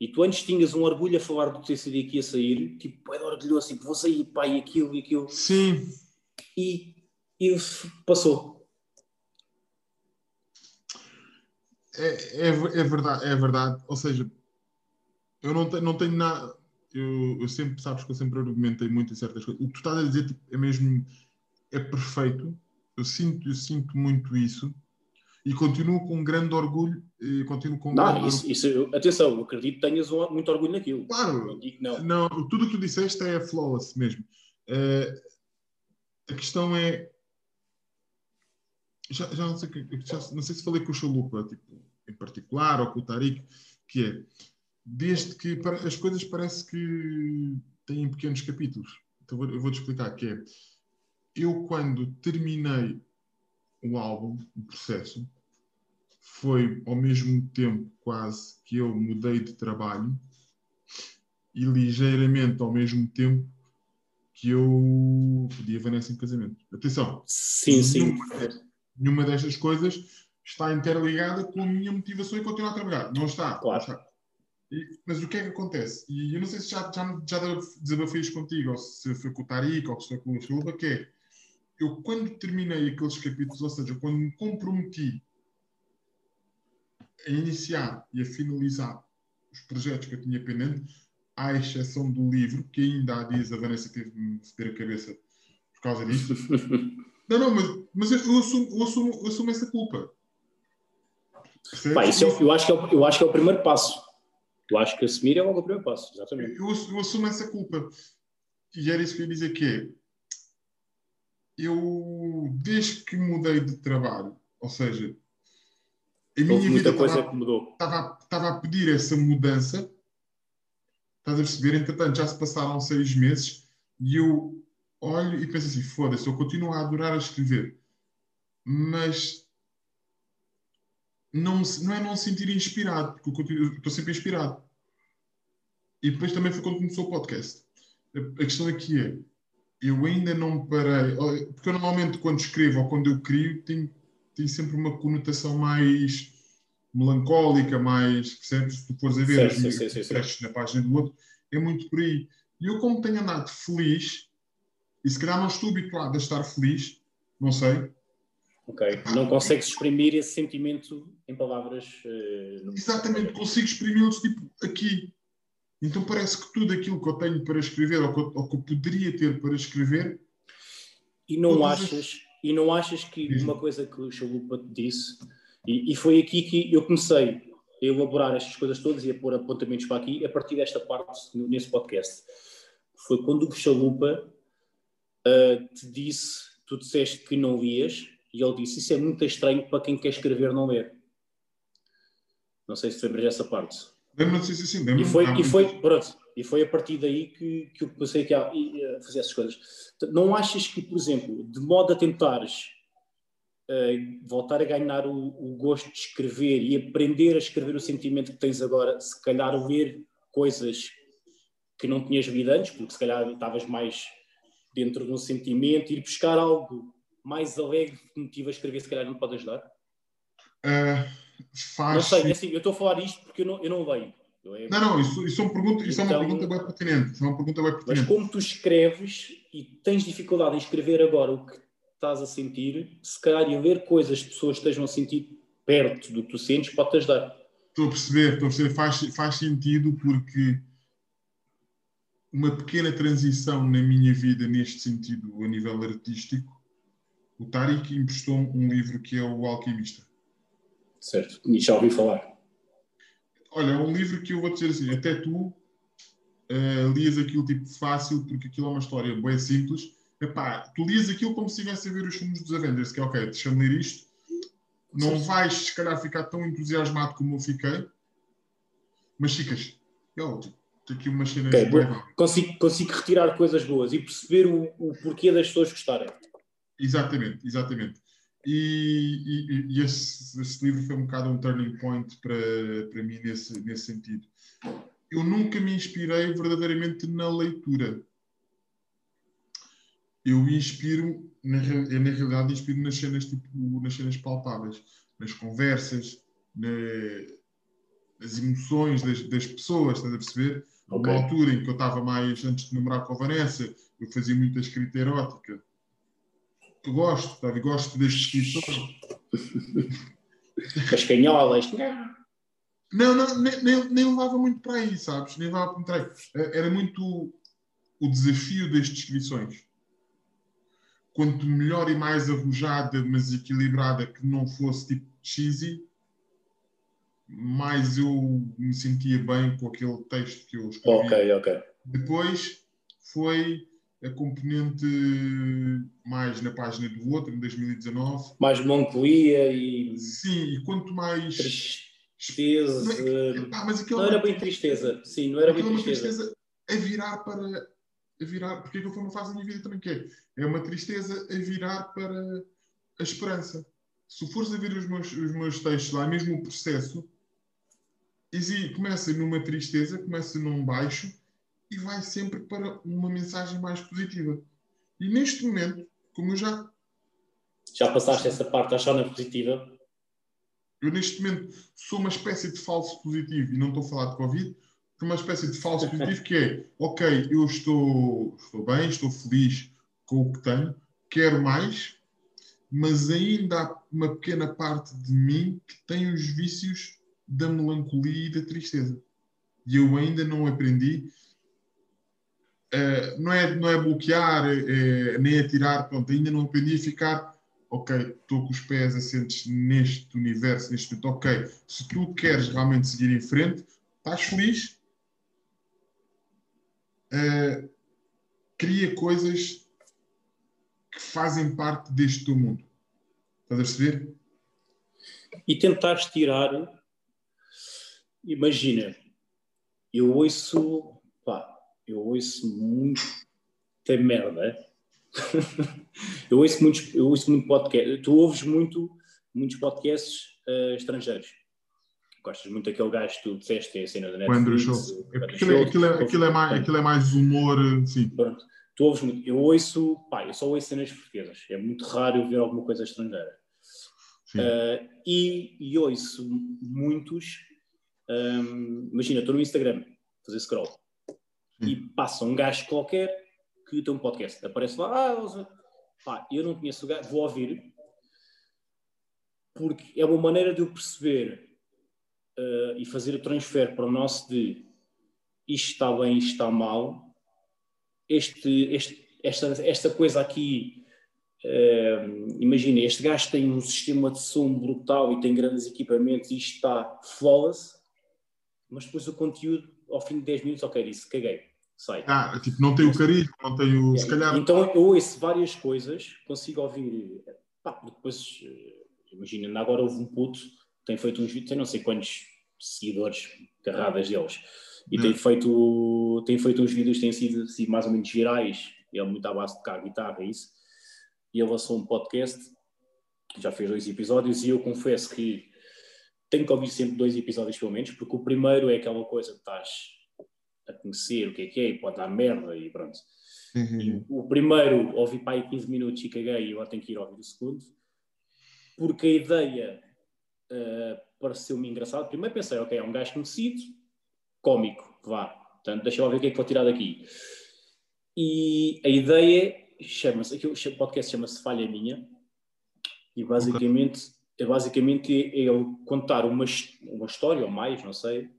E tu antes tinhas um orgulho a falar do teu CD que ia sair, tipo, é orgulhoso, tipo, vou sair, pai, aquilo e aquilo. Sim, E, e passou. é, é, é verdade, é verdade. Ou seja, eu não tenho, não tenho nada. Eu, eu sempre, sabes que eu sempre argumentei muito em certas coisas. O que tu estás a dizer tipo, é mesmo. É perfeito. Eu sinto, eu sinto muito isso. E continuo com um grande orgulho. E continuo com um grande Não, isso, isso, eu- atenção, eu acredito que tenhas um- muito orgulho naquilo. Claro, Não não. Tudo o que tu disseste é flawless mesmo. Eh, a questão é. Já, já não sei, já não sei se falei com o Chalupa, tipo, em particular, ou com o Tariq, que é desde que as coisas parece que têm pequenos capítulos. Então vou- eu vou-te explicar que é. Eu, quando terminei o álbum, o processo, foi ao mesmo tempo quase que eu mudei de trabalho e ligeiramente ao mesmo tempo que eu pedi a Vanessa em casamento. Atenção, Sim, sim. Nenhuma, nenhuma destas coisas está interligada com a minha motivação em continuar a trabalhar. Não está. não Claro. está. E- mas o que é que acontece? E eu não sei se já, já, já desabafei isto contigo, ou se foi com o Tariq, ou se foi com o Chuba, que é, eu quando terminei aqueles capítulos, ou seja, quando me comprometi a iniciar e a finalizar os projetos que eu tinha pendente, à exceção do livro, que ainda há dias a Vanessa teve de me foder a cabeça por causa disto. Não, não, mas, mas eu, assumo, eu, assumo, eu assumo essa culpa. Pá, isso é- eu, acho que é, o- eu acho que é o primeiro passo. Eu acho que assumir é logo o primeiro passo, exatamente. eu, eu assumo essa culpa. E era isso que eu ia dizer que é. Eu, desde que mudei de trabalho, ou seja, a minha Houve vida estava, estava a pedir essa mudança. Estás a perceber? Entretanto, já se passaram seis meses e eu olho e penso assim: foda-se, eu continuo a adorar a escrever, mas não, não é não me sentir inspirado, porque eu continuo- estou sempre inspirado. E depois também foi quando começou o podcast. A, questão aqui é: eu ainda não parei, porque eu normalmente quando escrevo ou quando eu crio, tenho, tenho sempre uma conotação mais melancólica, mais, percebes? Se tu fores a ver Sim, as na página do outro, é muito por aí. E eu, como tenho andado feliz, e se calhar não estou habituado a estar feliz, não sei, Ok. Não consegues exprimir esse sentimento em palavras. no- exatamente consigo exprimi-los tipo aqui. Então parece que tudo aquilo que eu tenho para escrever ou que eu, ou que eu poderia ter para escrever, E não as- achas, e não achas que Diz-me. uma coisa que o Chalupa te disse, e, e foi aqui que eu comecei a elaborar estas coisas todas e a pôr apontamentos para aqui, a partir desta parte, nesse podcast, foi quando o Chalupa ah, te disse, tu disseste que não lias, e ele disse, isso é muito estranho para quem quer escrever não ler. Não sei se lembras dessa parte. lembro-me assim, E lembro-me. foi, há e, foi, pronto, e foi a partir daí que, que eu comecei aqui a, a fazer essas coisas. Não achas que, por exemplo, de modo a tentares eh, voltar a ganhar o, o gosto de escrever e aprender a escrever o sentimento que tens agora, se calhar ler coisas que não tinhas lido antes, porque se calhar estavas mais dentro de um sentimento, ir buscar algo mais alegre que te motiva a escrever, se calhar não pode ajudar? Ah, faz Não sei, é assim, eu estou a falar isto porque eu não, eu não leio. Eu é- Não, não, isso, isso, é, uma pergunta, isso é uma Então- pergunta bem pertinente. Isso é uma pergunta bem Mas pertinente. como tu escreves, e tens dificuldade em escrever agora o que estás a sentir, se calhar ir ler coisas que pessoas estejam a sentir perto do que tu sentes pode-te ajudar. Estou a perceber, estou a perceber, faz, faz sentido porque uma pequena transição na minha vida neste sentido, a nível artístico, o Tariq emprestou-me um livro que é O Alquimista. Certo. E já ouvi falar. Olha, é um livro que eu vou dizer assim, até tu uh, lias aquilo tipo fácil, porque aquilo é uma história bem simples. Epá, tu lias aquilo como se estivesse a ver os filmes dos Avengers, que é ok, deixa-me ler isto. Não Sim. vais, se calhar, ficar tão entusiasmado como eu fiquei, mas ficas. Eu, tem aqui umas cenas Ok, bem boa. Consigo, consigo retirar coisas boas e perceber o, o porquê das pessoas gostarem. Exatamente, exatamente. E, e- e esse, esse livro foi um bocado um turning point para, para mim nesse, nesse sentido. Eu nunca me inspirei verdadeiramente na leitura. Eu inspiro, na, eu, na realidade, inspiro nas cenas, tipo, nas cenas palpáveis, nas conversas, na- nas emoções das, das pessoas, estás a perceber? Ok. Uma altura em que eu estava mais, antes de namorar com a Vanessa, eu fazia muita escrita erótica. Eu gosto, sabe? Gosto deste escritor. Cascanholas. Não, não, nem, nem, nem levava muito para aí, sabes? Nem levava muito para aí. Eh, Era muito o desafio das descrições. Quanto melhor e mais arrojada, mas equilibrada, que não fosse tipo cheesy, mais eu me sentia bem com aquele texto que eu escrevi. Ok, ok. Depois foi a componente mais na página do outro, em 2019. Mais melancolia e Sim, e quanto mais. tristeza. Pá, mas aquilo Não era bem tristeza. Sim, não era bem é tristeza. tristeza a virar para. A virar, porque aquilo foi uma fase da minha vida também que é. É uma tristeza a virar para a esperança. Se fores a ver os meus, os meus textos lá, mesmo o processo, começa numa tristeza, começa num baixo e vai sempre para uma mensagem mais positiva. E neste momento, como eu já Já passaste essa parte, achar na positiva. Eu, neste momento, sou uma espécie de falso positivo, e não estou a falar de Covid, sou uma espécie de falso positivo que é, ok, eu estou, estou bem, estou feliz com o que tenho, quero mais, mas ainda há uma pequena parte de mim que tem os vícios da melancolia e da tristeza. E eu ainda não aprendi. Eh, não, é, não é bloquear, eh, nem atirar, pronto, ainda não aprendi a ficar ok, estou com os pés assentes neste universo, neste momento, ok, se tu queres realmente seguir em frente, estás feliz, eh, cria coisas que fazem parte deste teu mundo. Estás a perceber? E tentares tirar. Imagina, eu ouço. Eu ouço muita merda. eu ouço muitos, eu ouço muito podcast. Tu ouves muito, muitos podcasts eh, estrangeiros. Gostas muito daquele gajo que tu disseste, é a cena da O Andrew Netflix. Show. o É Andrew aquilo, é, aquilo, é, aquilo, é mais, aquilo é mais humor, eh, sim. Pronto. Tu ouves muito. Eu ouço, pá, eu só ouço cenas portuguesas. É muito raro eu ver alguma coisa estrangeira. Uh, e, e ouço muitos. um, imagina, estou no Instagram, fazer scroll, e passa um gajo qualquer que tem um podcast. Aparece lá, ah, pá, eu não conheço o gajo, vou ouvir, porque é uma maneira de eu perceber uh, e fazer o transfer para o nosso de isto está bem, isto está mal. Este, este, esta, esta coisa aqui Uh, imagina, este gajo tem um sistema de som brutal e tem grandes equipamentos e isto está flawless, mas depois o conteúdo, ao fim de 10 minutos, ok, disse, caguei, sai. Ah, tipo, não tem o carisma, não tem o. Se calhar. Então eu ouço várias coisas, consigo ouvir, pá, depois, eh, imagina, ainda agora houve um puto, tem feito uns vídeos, tem não sei quantos seguidores, carradas deles, e Não. tem feito, tem feito uns vídeos que têm sido, sido mais ou menos virais, ele muito à base de cá, guitarra, isso, e ele lançou um podcast, já fez dois episódios, e eu confesso que tenho que ouvir sempre dois episódios pelo menos, porque o primeiro é aquela coisa que estás a conhecer o que é que é, e pode dar merda, e pronto. E o primeiro ouvi para aí 15 minutos e caguei e agora tenho que ir ouvir o segundo. Porque a ideia uh, pareceu-me engraçada. Primeiro pensei, ok, é um gajo conhecido, cómico, vá. Portanto, deixa eu ver o que é que vou tirar daqui. E a ideia chama-se, o podcast chama-se Falha Minha, e basicamente, é basicamente é ele contar uma, uma história ou mais, não sei,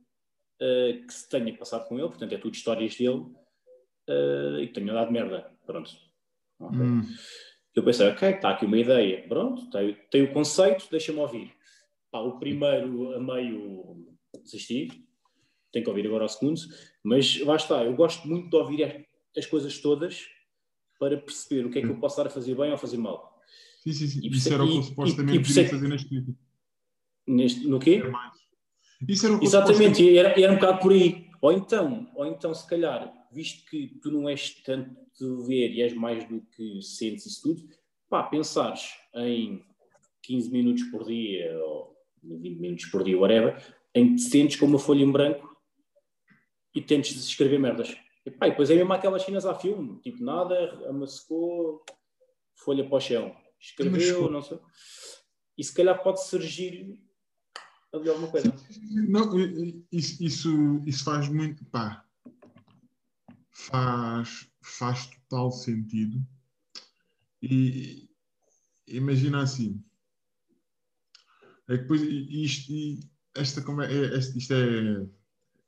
eh, que se tenha passado com ele, portanto é tudo histórias dele, eh, e que tenha dado merda. Pronto. Ok. Hum, Eu pensei, ok, está aqui uma ideia, pronto, tem, tem o conceito, deixa-me ouvir. Pá, o primeiro a meio desisti, tenho que ouvir agora o segundo, mas lá está, eu gosto muito de ouvir as coisas todas para perceber o que é que eu posso estar a fazer bem ou a fazer mal. sim, sim, sim. E Isso era o que eu supostamente e queria é que- fazer neste vídeo. Neste, no quê? Era mais. Isso era o que eu Exatamente, supostamente- e era, era um bocado por aí. Ou então, ou então, se calhar, visto que tu não és tanto de ver e és mais do que sentes isso tudo, pá, pensares em 15 minutos por dia ou 20 minutos por dia, whatever, em que te sentes com uma folha em branco e tentes escrever merdas. E, pá, e depois é mesmo aquelas chinas a filme, tipo nada, amassou, folha para o chão, escreveu, não sei. E se calhar pode surgir alguma coisa. Não, isso, isso, isso faz muito. Pá, faz, faz total sentido. E imagina assim. É que depois isto, esta conversa, isto é.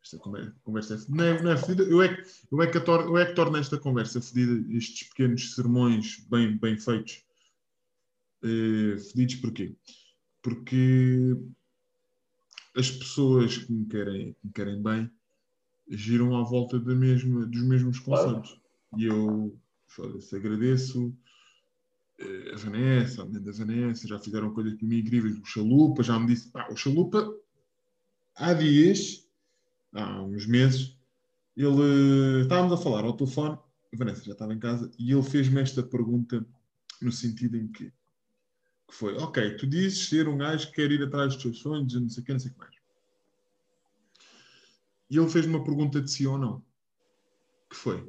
Esta conver- conversa é, não é, é fedida. Eu é, eu, é que a tor, eu é que torno esta conversa fedida, estes pequenos sermões bem, bem feitos. Eh, fedidos porquê? Porque as pessoas que me querem, que me querem bem giram à volta da mesma, dos mesmos conceitos. E eu foda-se, agradeço eh, a Vanessa, a mãe da Vanessa, já fizeram coisas para mim incríveis. O Chalupa já me disse, pá, o Chalupa há dias, há uns meses, ele estávamos a falar ao telefone, a Vanessa já estava em casa, e ele fez-me esta pergunta no sentido em que que foi, ok, tu dizes ser um gajo que quer ir atrás dos teus sonhos, não sei o que, não sei o que mais. E ele fez uma pergunta de sim ou não. Que foi,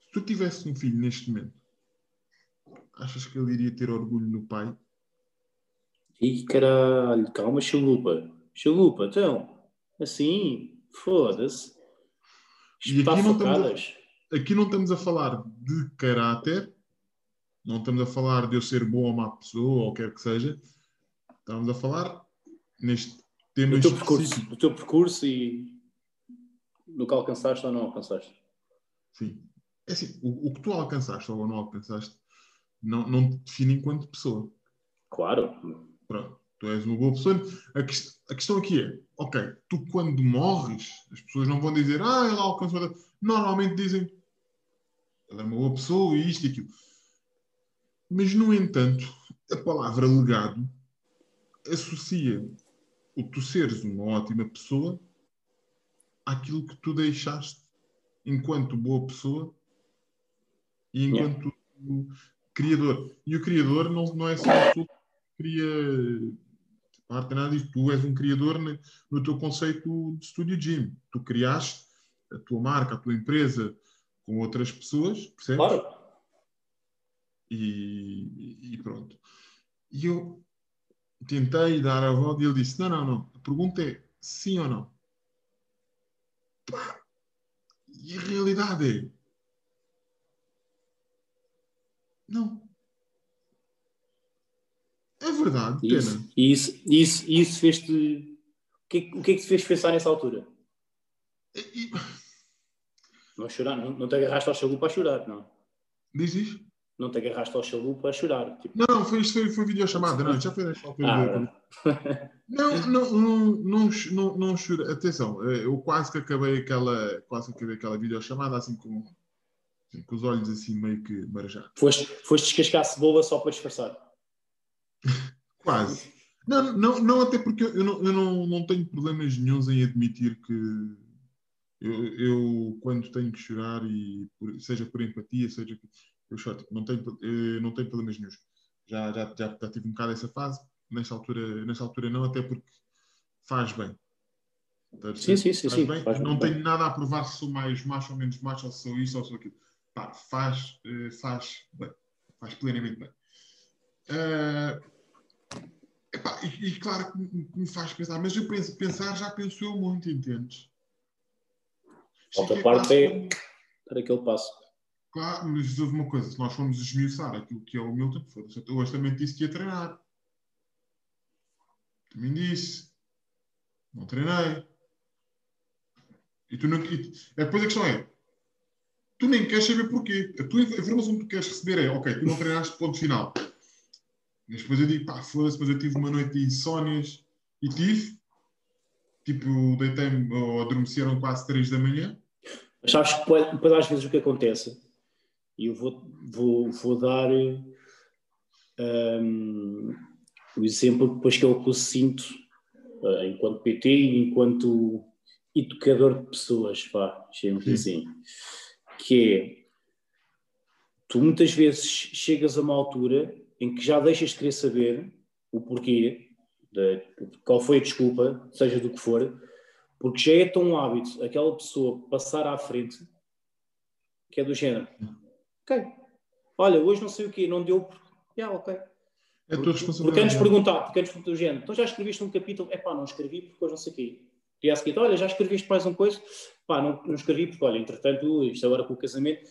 se tu tivesse um filho neste momento, achas que ele iria ter orgulho no pai? Ih, caralho, calma, chalupa. Chalupa, então, assim, foda-se. Aqui não a-. Aqui não estamos a falar de caráter, não estamos a falar de eu ser boa ou má pessoa, ou quer que seja. Estamos a falar neste tema Do teu específico. percurso, do teu percurso e no que alcançaste ou não alcançaste. Sim. É assim, o, o que tu alcançaste ou não alcançaste não, não te define enquanto pessoa. Claro. Pronto, tu és uma boa pessoa. A, ques- a questão aqui é, ok, tu quando morres, as pessoas não vão dizer, ah, ele alcançou. Normalmente dizem, ele é uma boa pessoa e isto e aquilo. Mas, no entanto, a palavra legado associa o tu seres uma ótima pessoa àquilo que tu deixaste enquanto boa pessoa e enquanto criador. E o criador não, não é só uma pessoa que cria tem nada disso. Tu és um criador no, no teu conceito de Studio Gym. Tu criaste a tua marca, a tua empresa com outras pessoas, percebes? Claro. E, e pronto. E eu tentei dar a volta e ele disse: Não, não, não. A pergunta é sim ou não. Pá, E a realidade é: Não. É verdade, pena. Isso, isso, isso, isso fez-te. O que, é- o que é que te fez pensar nessa altura? E- Não chorar, não, não te agarraste ao chalupa a chorar, não. Diz isso? Não te agarraste ao chalupa a chorar. Tipo, Não, foi, foi, foi videochamada, não, já foi nesta altura. ah, Não, não, não, não, não, não chorei. Atenção, eh, eu quase que acabei aquela, quase que acabei aquela videochamada assim com, assim, com os olhos assim meio que marejados. foste, foste descascar a cebola só para disfarçar. Quase. Não, não, não até porque eu não, eu não, não tenho problemas nenhums em admitir que eu, eu quando tenho que chorar, e por- seja por empatia, seja eu tipo, não tenho, eh, não tenho problemas nenhums. Já, já, já, já tive um bocado essa fase, nesta altura, nesta altura não, até porque faz bem. A Sim, sim, sim, Faz sim. bem. faz não bem. tenho nada a provar se sou mais macho ou menos macho, ou se sou isso ou sou aquilo. Pá, faz, eh, faz bem. Faz plenamente bem. Ah, epá, e, e claro que me, me faz pensar, mas eu penso, pensar já penso eu muito, entendes? Outra parte é- como- Dar aquele passo. Mas houve uma coisa, se nós formos esmiuçar aquilo que é o Milton, foda-se, eu hoje também disse que ia treinar. Também disse. Não treinei. E tu não. E, é, depois a questão é: tu nem queres saber porquê. A tua informação que tu queres receber é: ok, tu não treinaste, ponto final. Mas depois eu digo: pá, foda-se, mas eu tive uma noite de insónias e tive. Tipo, deitei-me ou adormeceram quase 3 da manhã. Mas sabes que depois às vezes o que acontece, e eu vou, vou, vou dar hum, o exemplo depois que é o que eu sinto eh, enquanto PT e enquanto educador de pessoas, vá, chamemos Sim. assim, que é tu muitas vezes chegas a uma altura em que já deixas de querer saber o porquê, de, qual foi a desculpa, seja do que for, porque já é tão hábito aquela pessoa passar à frente que é do género. Ok, olha, hoje não sei o quê, não deu porque. Yeah, ok. É a tua Porque antes responsabilidade. perguntar, porque antes do género, então já escreveste um capítulo, é pá, não escrevi porque hoje não sei o quê. E a seguir, olha, já escreveste mais uma coisa, pá, não, não escrevi porque, olha, entretanto, isto agora com o casamento.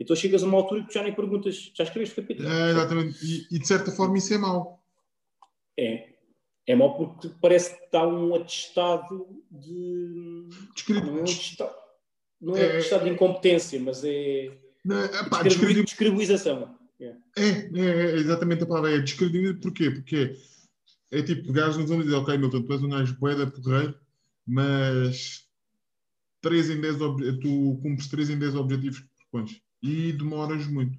Então chegas a uma altura que já nem perguntas, já escreveste o capítulo? É, exatamente. E, e de certa forma isso é mau. É. É mau porque parece que está um atestado de. Descre- Não é um atestado, não é, É- atestado de incompetência, mas é. Não, é, pá, descrevi- descredibil- Descredibilização. É. É, é, é exatamente a palavra. É descredibilidade. Porquê? Porque é tipo, pegares nos e dizer, ok, Milton, tu és um gajo boeda porreiro, mas 3 em 10 ob- tu cumpres 3 em 10 objetivos que propões e demoras muito.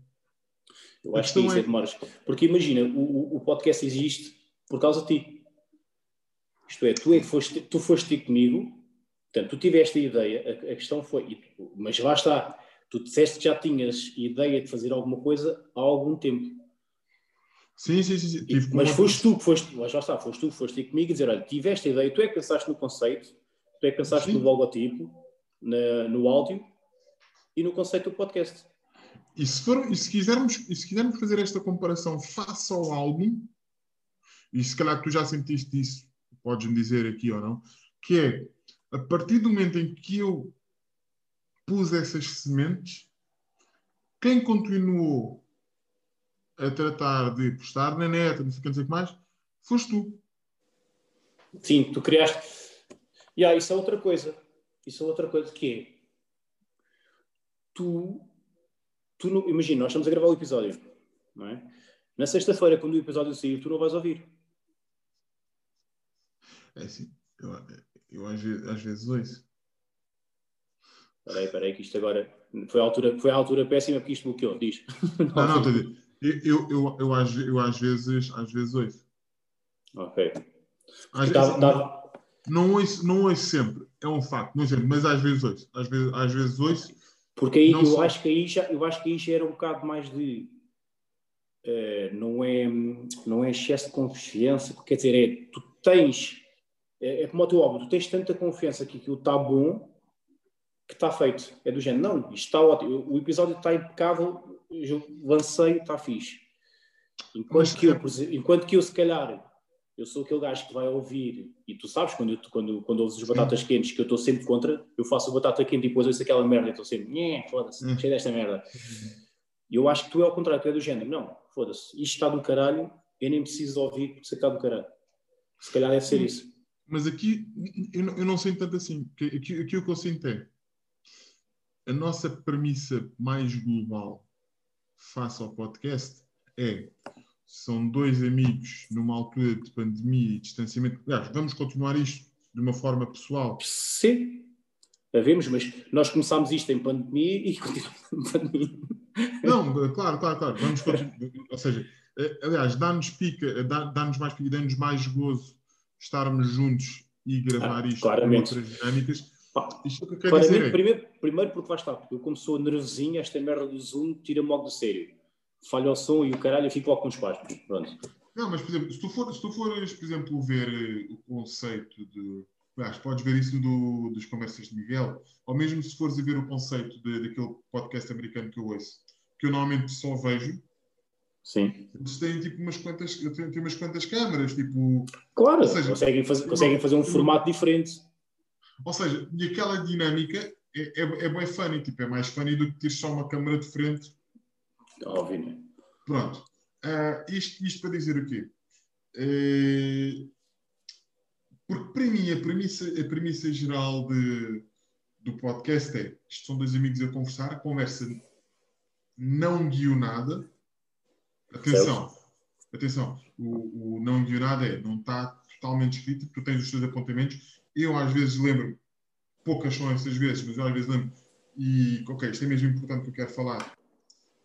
Eu acho que isso é- é demoras. Porque imagina, o, o- podcast existe por causa de ti. Isto é, tu, é que foste, tu foste comigo, portanto, tu tiveste a ideia, a, a questão foi, mas lá está, tu disseste que já tinhas ideia de fazer alguma coisa há algum tempo. Sim, sim, sim. E- mas foste tu que foste, mas lá está, foste tu que foste ter comigo e dizer, olha, tiveste a ideia, tu é que pensaste no conceito, tu é que pensaste Sim. no logotipo, na- no áudio e no conceito do podcast. E se, for, e, se quisermos, e se quisermos fazer esta comparação face ao álbum, e se calhar tu já sentiste isso, podes-me dizer aqui ou não, que é a partir do momento em que eu pus essas sementes, quem continuou a tratar de postar na net, não sei o que, não sei o que mais, foste tu. Sim, tu criaste. E yeah, isso é outra coisa. Isso é outra coisa que é. Tu. tu não, imagina, nós estamos a gravar o episódio, não é? Na sexta-feira, quando o episódio sair, tu não vais ouvir. É assim, eu, eu às, vezes, às vezes ouço. Espera aí, espera aí, que isto agora. Foi a altura, foi a altura péssima porque isto bloqueou. Diz. Não, não, estou a dizer. Eu, eu, eu, eu, às, eu às vezes, às vezes ouço. Ok. Às Dava- vezes, dava- Não ouço, não ouço sempre, é um facto, não sempre, mas às vezes ouço. Às vezes, às vezes ouço. Porque aí eu só- acho, que aí já, eu acho que aí já era um bocado mais de. eh, não, é, não é excesso de confiança, quer dizer, é tu tens. É, é como o teu óbvio, tu tens tanta confiança que aquilo está bom que está feito. É do género, não, isto está ótimo. O episódio está impecável, eu lancei, está fixe. Enquanto que, eu, é- enquanto que eu, se calhar, eu sou aquele gajo que vai ouvir, e tu sabes, quando, eu, quando, quando ouves Sim. batatas quentes, que eu estou sempre contra, eu faço a batata quente e depois ouço aquela merda estou sempre, nhé, foda-se, Hum. cheio desta merda. E eu acho que tu é ao contrário, tu é do género, não, foda-se, isto está do caralho, eu nem preciso ouvir porque isso está do caralho. Se calhar deve ser Sim. isso. Mas aqui eu não, eu não sinto tanto assim. Que- Aqui, aqui o que eu sinto é a nossa premissa mais global face ao podcast é são dois amigos numa altura de pandemia e distanciamento. Aliás, vamos continuar isto de uma forma pessoal. Sim, sabemos, mas nós começámos isto em pandemia e continuamos em pandemia. Não, claro, claro, claro. Vamos continuar. Ou seja, eh, aliás, dá-nos pica, dá- dá-nos mais pica, dá-nos mais gozo estarmos juntos e gravar Ah, isto com outras dinâmicas. Pá, Isto é o que eu quero dizer. Claramente, É, primeiro, primeiro porque lá está, porque eu como sou nervosinho, esta merda do Zoom tira-me logo do sério. Falha o som e o caralho, eu fico logo com os passos. Pronto. Não, mas por exemplo, se tu, for, se tu fores, por exemplo, ver eh, o conceito de. Aliás, podes ver isso do, das conversas de Miguel, ou mesmo se fores a ver o conceito de, daquele podcast americano que eu ouço, que eu normalmente só vejo, Sim. eles têm tipo umas quantas, têm, têm umas quantas câmaras, tipo. Claro, seja, conseguem, fazer, conseguem fazer um formato diferente. Ou seja, e aquela dinâmica é, é, é bem funny, tipo, é mais funny do que ter só uma câmera de frente. Óbvio, né? Pronto. Ah, isto, isto para dizer o quê? Eh, porque para mim a premissa, a premissa geral de, do podcast é isto são dois amigos a conversar, a conversa não guionada. Atenção, atenção, o, o não guionado é, não está totalmente escrito, tu tens os teus apontamentos. Eu às vezes lembro, poucas são essas vezes, mas eu às vezes lembro, e ok, isto é mesmo importante que eu quero falar,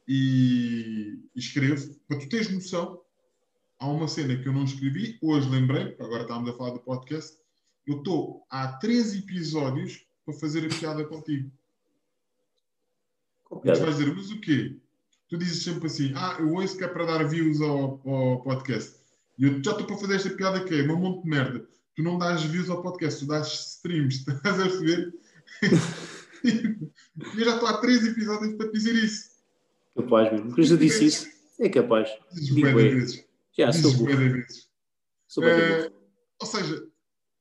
e, e escrevo, para tu teres noção, há uma cena que eu não escrevi, hoje lembrei, agora estávamos a falar do podcast, eu estou há três episódios para fazer a piada contigo. E tu vais dizer, mas o quê? Tu dizes sempre assim, ah, eu ouço que é para dar views ao, ao podcast. E eu já estou para fazer esta piada que é uma monte de merda. Tu não dás views ao podcast, tu dás streams, estás a perceber? e eu já estou há três episódios para dizer isso. Capaz mesmo. Por isso eu disse isso. É capaz. Digo eu. vezes. Já, sou Dizes bué burro. vezes. Sou burro. ou seja,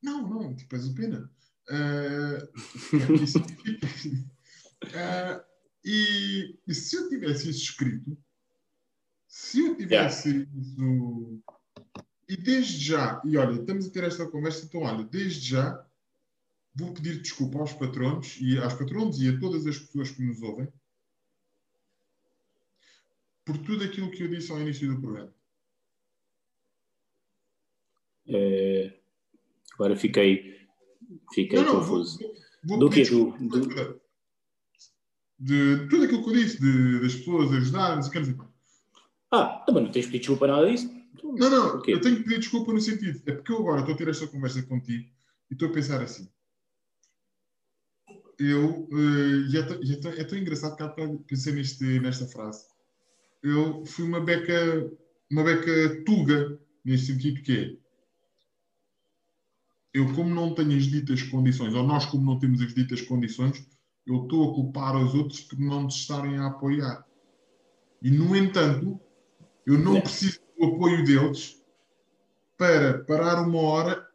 não, não, tipo, és o pena. Que é isso? Eh, e, e se eu tivesse isso escrito, se eu tivesse isso. E desde já, e olha, estamos a ter esta conversa, então olha, desde já vou pedir desculpa aos patronos e aos patronos e a todas as pessoas que nos ouvem por tudo aquilo que eu disse ao início do programa. Eh, agora fiquei, fiquei Não, não, confuso. vou, vou Do quê? Do- De tudo aquilo que eu disse, de- das pessoas ajudarem, que, o quê. Ah, também não tens pedido desculpa nada disso? Não, não, quê? eu tenho que pedir desculpa no sentido. É porque eu agora estou a ter esta conversa contigo e estou a pensar assim. Eu, eh, tão, e é tão- engraçado que há pensei neste, nesta frase. Eu fui uma beca, uma beca tuga, neste sentido que é, eu como não tenho as ditas condições, ou nós como não temos as ditas condições, eu estou a culpar os outros por não nos estarem a apoiar. E, no entanto, eu não É. preciso do apoio deles para parar uma hora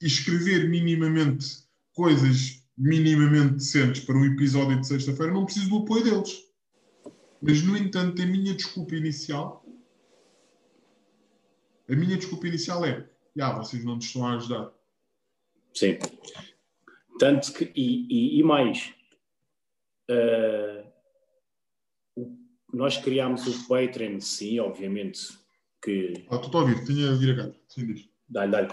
e escrever minimamente coisas minimamente decentes para um episódio de sexta-feira, não preciso do apoio deles. Mas, no entanto, a minha desculpa inicial a minha desculpa inicial é ah, vocês não estão a ajudar. Sim. Tanto que, e, e- e mais, o- nós criámos o Patreon, sim, obviamente, que Ah, estou a ouvir, tinha a vir a cá. Sim, diz. Dá-lhe, dá-lhe.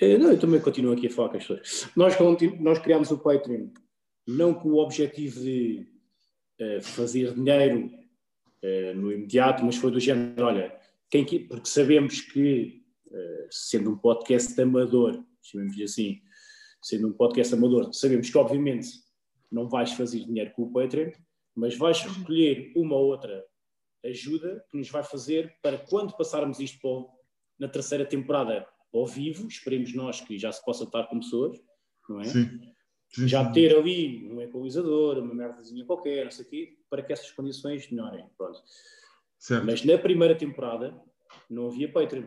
Eh, Não, eu também continuo aqui a falar com as pessoas. Nós, nós criámos o Patreon não com o objetivo de eh, fazer dinheiro eh, no imediato, mas foi do género, olha, quem, que- porque sabemos que, sendo um podcast amador, chamemos-lhe assim, sendo um podcast amador, sabemos que obviamente não vais fazer dinheiro com o Patreon, mas vais recolher uma ou outra ajuda que nos vai fazer para quando passarmos isto para na terceira temporada ao vivo, esperemos nós que já se possa estar com pessoas, não é? Sim. Sim, Já ter ali um equalizador, uma merdazinha qualquer, não sei o quê, para que essas condições melhorem. Pronto. Certo. Mas na primeira temporada não havia Patreon,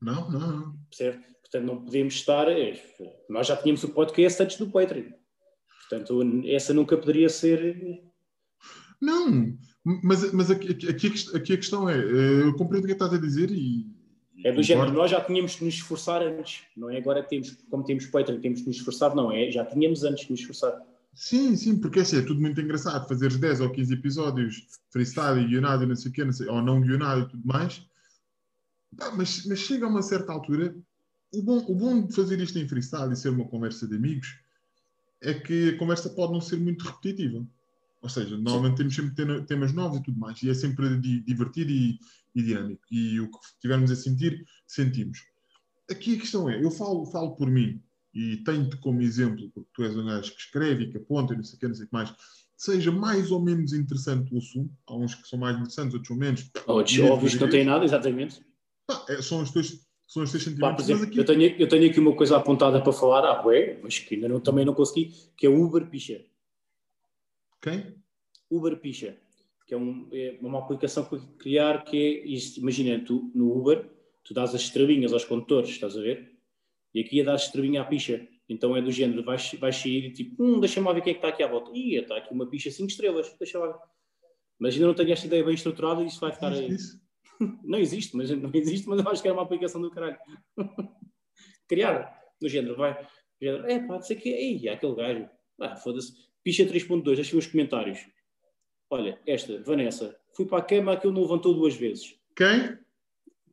Não, não, não. certo? Portanto, não podemos estar. eh, Nós já tínhamos o podcast antes do Patreon. Portanto, essa nunca poderia ser. Não, mas, mas aqui, aqui- aqui a questão é, eh, eu compreendo o que estás a dizer e. É do género, nós já tínhamos de nos esforçar antes, não é? Agora temos, como temos Patreon, temos de nos esforçar, não é? Já tínhamos antes de nos esforçar. Sim, sim, porque assim, é tudo muito engraçado. Fazeres 10 ou 15 episódios freestyle e guionado e não sei o quê, não sei, ou não guionado e tudo mais. Mas, mas chega a uma certa altura, o bom, o bom de fazer isto em freestyle e ser uma conversa de amigos é que a conversa pode não ser muito repetitiva. Ou seja, normalmente temos sempre tema- temas novos e tudo mais. E é sempre di- divertido e, e dinâmico. E o que tivermos a sentir, sentimos. Aqui a questão é, eu falo, falo por mim e tenho-te como exemplo, porque tu és um gajo que escreve e que aponta e não sei o que, não sei o que mais, seja mais ou menos interessante o assunto. Há uns que são mais interessantes, outros são menos. Outros, Mesmo óbvios que não têm nada, exatamente. Pá, é, são, os teus, são os teus Pá, sentimentos. por exemplo, aqui, eu, tenho, eu tenho aqui uma coisa apontada para falar, ah, ué, mas que ainda não, também não consegui, que é o Uber Picha. Quem? Uber Picha, que é, um- é uma aplicação que criar que é isto. Imagina, tu no Uber, tu dás as estrelinhas aos condutores, estás a ver? E aqui é dar estrelinha à picha. Então é do género, vais, vais sair e tipo, hum, deixa-me lá ver quem é que está aqui à volta. Ih, está aqui uma picha 5 estrelas, deixa lá ver. Mas ainda não tenho esta ideia bem estruturada e isso vai ficar. Isso? Não existe, mas não existe, mas eu acho que era uma aplicação do caralho. Criar, no género, vai. no género, é pá, sei que. Ei, há aquele gajo. Ah, foda-se. Picha 3.2, deixa os comentários. Olha, esta, Vanessa, fui para a cama, aquilo não levantou duas vezes. Quem?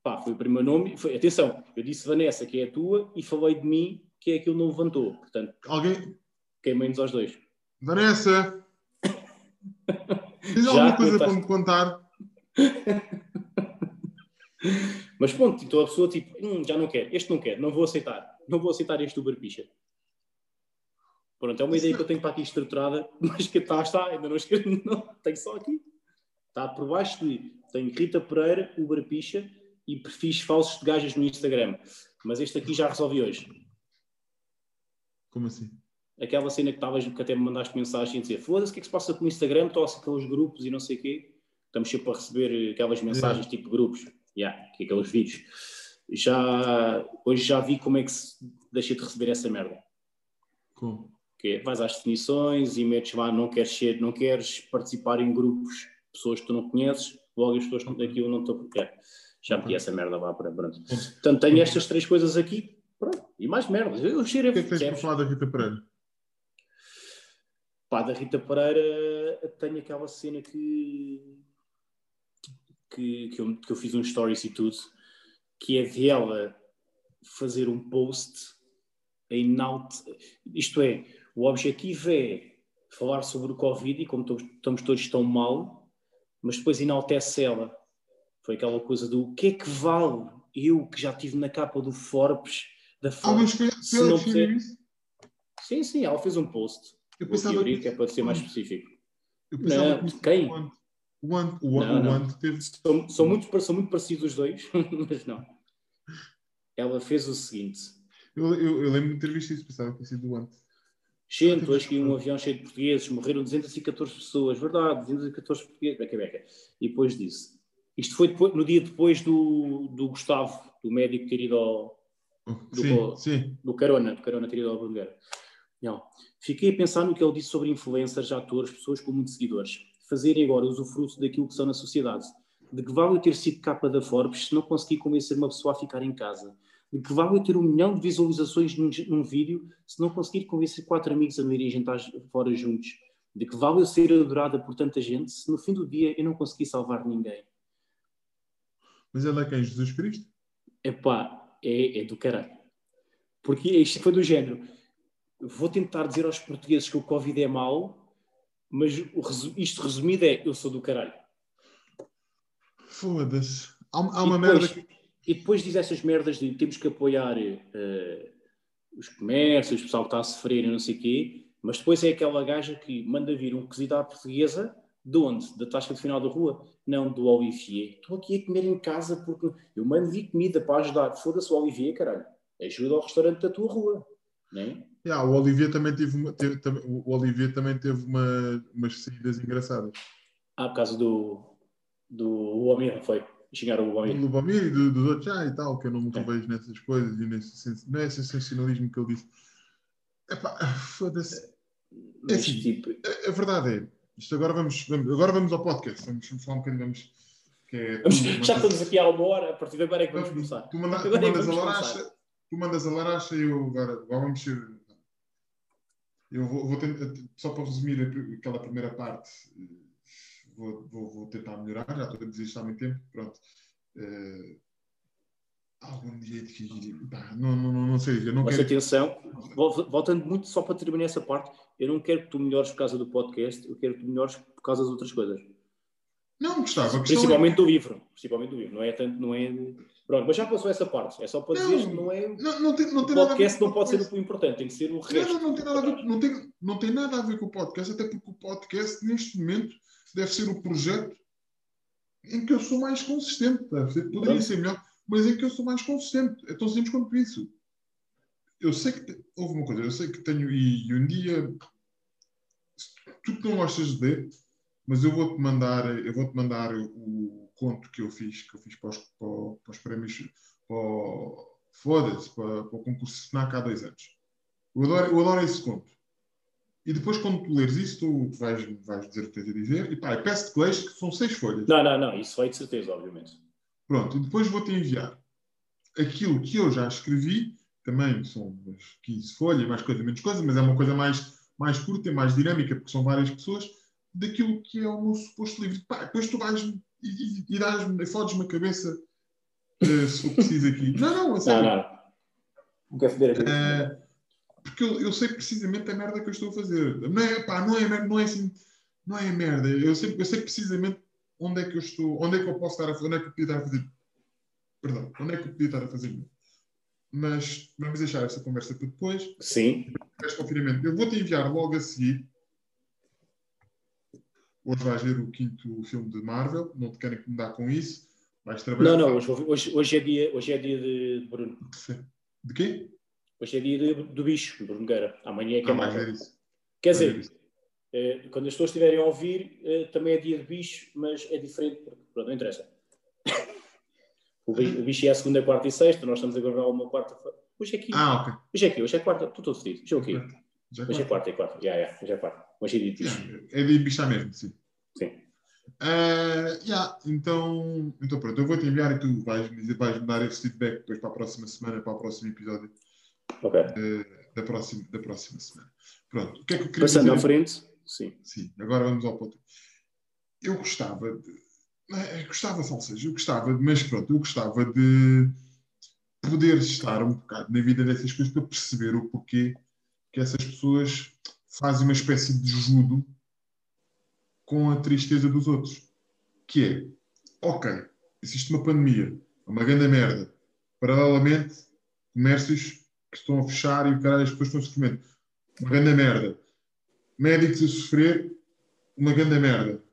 Pá, foi o primeiro nome. Foi, atenção, eu disse Vanessa, que é a tua, e falei de mim, que é aquilo não levantou. Portanto, Alguém? queimei-nos aos dois. Vanessa! Tens alguma coisa para me contar? Mas pronto, então a pessoa tipo, hum, já não quer, este não quer, não vou aceitar, não vou aceitar este Uber Picha. Pronto, é uma ideia que eu tenho para aqui estruturada, mas que está, está, ainda não escrevi, não, tenho só aqui. Está por baixo de, tenho Rita Pereira, Uber Picha e perfis falsos de gajas no Instagram. Mas este aqui já resolvi hoje. Como assim? Aquela cena que estavas, que até me mandaste mensagem a dizer, foda-se, o que é que se passa com o Instagram? Estou aqueles grupos e não sei o quê. Estamos sempre a receber aquelas mensagens tipo grupos. Yeah, que é aqueles vídeos. Já, hoje já vi como é que se deixa de receber essa merda. Como? Que é, vais às definições e metes lá, não queres ser, não queres participar em grupos pessoas que tu não conheces, logo as pessoas que daquilo não estão. É, já meti essa merda lá para pronto. Portanto, tenho estas três coisas aqui, pronto, e mais merdas. Eu cheiro O a que é que tens para falar da Rita Pereira? Pá, da Rita Pereira tenho aquela cena que que, que, eu, que eu fiz um stories e tudo, que é de ela fazer um post em naute, isto é, o objetivo é falar sobre o Covid e como estamos todos tão mal, mas depois enaltece ela. Foi aquela coisa do o que é que vale eu que já estive na capa do Forbes, da Ah, Forbes. foi Se não puder- isso? Sim, sim, ela fez um post. Eu pensava teoria, que- é para ser mais específico. Eu pensava Não, que quem? o Ant. O. Ant teve. São, são, muito, são muito parecidos os dois, mas não. Ela fez o seguinte: Eu, eu, eu lembro de ter visto isso, pensava que tinha sido o Ant. Gente, hoje caiu um avião cheio de portugueses, morreram 214 pessoas, verdade, 214 portugueses, beca, beca. E depois disse: Isto foi depois- no dia depois do, do Gustavo, do médico ter ido ao. Do Sim, sim. do Carona, do Carona ter ido ao Bandeira. Não. Fiquei a pensar no que ele disse sobre influencers, atores, pessoas com muitos seguidores, fazerem agora usufruto daquilo que são na sociedade. De que vale eu ter sido capa da Forbes se não conseguir convencer uma pessoa a ficar em casa? De que vale eu ter um milhão de visualizações num, num vídeo se não conseguir convencer quatro amigos a não irem jantar fora juntos? De que vale eu ser adorada por tanta gente se no fim do dia eu não conseguir salvar ninguém? Mas ele é quem? Jesus Cristo? Epá, é, é do caralho. Porque isto foi do género. Vou tentar dizer aos portugueses que o Covid é mau, mas isto resumido é: eu sou do caralho. Foda-se. Há, há uma e, merda depois, que. E depois diz essas merdas de temos que apoiar eh, os comércios, o pessoal que está a sofrer e não sei o quê, mas depois é aquela gaja que manda vir um cozido à portuguesa, de onde? Da tasca de final da rua? Não, do Olivier. Estou aqui a comer em casa porque eu mando vir comida para ajudar. Foda-se o Olivier, caralho. Ajuda ao restaurante da tua rua. Não é? Yeah, o Olivier também teve, uma, teve- também- o Olivier também teve uma, umas saídas engraçadas. Ah, por causa do, do homem, foi. Xingaram o Do homem. Lubomir e do- dos outros, ah, e tal, que eu não me É. revejo nessas coisas e nesse não é sensacionalismo que ele disse. Epá, foda-se. Mas, assim, tipo, A, a verdade é, isto agora vamos, vamos- agora vamos ao podcast, vamos, vamos falar um bocadinho, vamos, que é, vamos- já estamos aqui há uma hora, a partir de agora é que vamos tu, começar. tu manda- tu é mandas a vamos laracha, tu mandas a laracha e eu agora, agora vamos ser. Eu vou, vou tentar, só para resumir aquela primeira parte, vou, vou, vou tentar melhorar, já estou a dizer isto há muito tempo, pronto. Eh, algum dia não, não, não, não sei, eu não Mas quero. atenção, vol- voltando muito só para terminar essa parte, eu não quero que tu melhores por causa do podcast, eu quero que tu melhores por causa das outras coisas. Não, Gustavo, a questão é- Principalmente do livro. Principalmente do livro. Não é tanto, não é. Pronto, mas já passou essa parte. É só para Não, dizer que não é. não, não tem, não O tem ver podcast não pode ser o importante, tem que ser o resto. não, não tem nada a ver, não tem, não tem nada a ver com o podcast, até porque o podcast, neste momento, deve ser o projeto em que eu sou mais consistente. tá? Poderia ser melhor, mas em que eu sou mais consistente. É tão simples quanto isso. Eu sei que. te- Houve uma coisa, eu sei que tenho. E, um dia. Tu que não gostas de ler, mas eu vou-te mandar, eu vou-te mandar o conto que eu fiz, que eu fiz para os, para, os prémios. Para, o- Foda-se, para, para o concurso FNAC há dois anos. Eu adoro, eu adoro esse conto. E depois, quando tu leres isso, tu vais, vais dizer o que tens a dizer. E pá, eu peço-te que leis, que são seis folhas. Não, não, não, isso vai de certeza, obviamente. Pronto, e depois vou-te enviar aquilo que eu já escrevi, também são umas 15 folhas, mais coisa, menos coisa, mas é uma coisa mais, mais curta e mais dinâmica, porque são várias pessoas, daquilo que é o meu suposto livro. Pá, depois tu vais e, e, e dás-me, fodes-me a cabeça eh, se for preciso aqui. Não, não, Não, sério. não. Não quero foder a cabeça. Eh, porque eu, eu sei precisamente a merda que eu estou a fazer. Não é, pá, não é, merda, não é assim, não é merda. Eu sei, eu sei precisamente onde é que eu estou, onde é que eu posso estar a fazer, onde é que eu podia estar a fazer. Perdão, onde é que eu podia estar a fazer. Mas vamos deixar essa conversa para depois. Sim. Este confinamento. Eu vou-te enviar logo a seguir. Hoje vais ver o quinto filme de Marvel. Não te quero incomodar com isso. Vais trabalhar. Não, não, hoje, hoje, hoje, é, dia, hoje é dia de Bruno. De quê? Hoje é dia do bicho, Bruno Guerra. Amanhã é que é mais. isso. Quer dizer, isso. eh, quando as pessoas estiverem a ouvir, eh, também é dia de bicho, mas é diferente, porque pronto, não interessa. O bicho, bicho é a segunda, quarta e sexta, nós estamos a gravar uma quarta-feira. Hoje é aqui. Ah, ok. Hoje é aqui, hoje é quarta, estou todo fedido. Hoje é o quê? Já Hoje é quarta, é quarta. Já, já, hoje é quarta. Hoje é dia de bicho. É de bichar mesmo, sim. Sim. Ah, yeah, então, então pronto, eu vou-te enviar e tu vais vais me dar esse feedback depois para a próxima semana, para o próximo episódio Ok. eh, da, próxima, da próxima semana. Pronto, o que é que eu queria Passando à dizer? frente, sim. Sim, agora vamos ao ponto. Eu gostava de. eh, Gostava, ou seja, eu gostava, de- mas pronto, eu gostava de poder estar um bocado na vida dessas coisas para perceber o porquê que essas pessoas fazem uma espécie de judo com a tristeza dos outros. Que é, ok, existe uma pandemia, uma grande merda. Paralelamente, comércios que estão a fechar e o caralho, as pessoas estão a sofrer. Uma grande merda médicos a sofrer uma grande merda.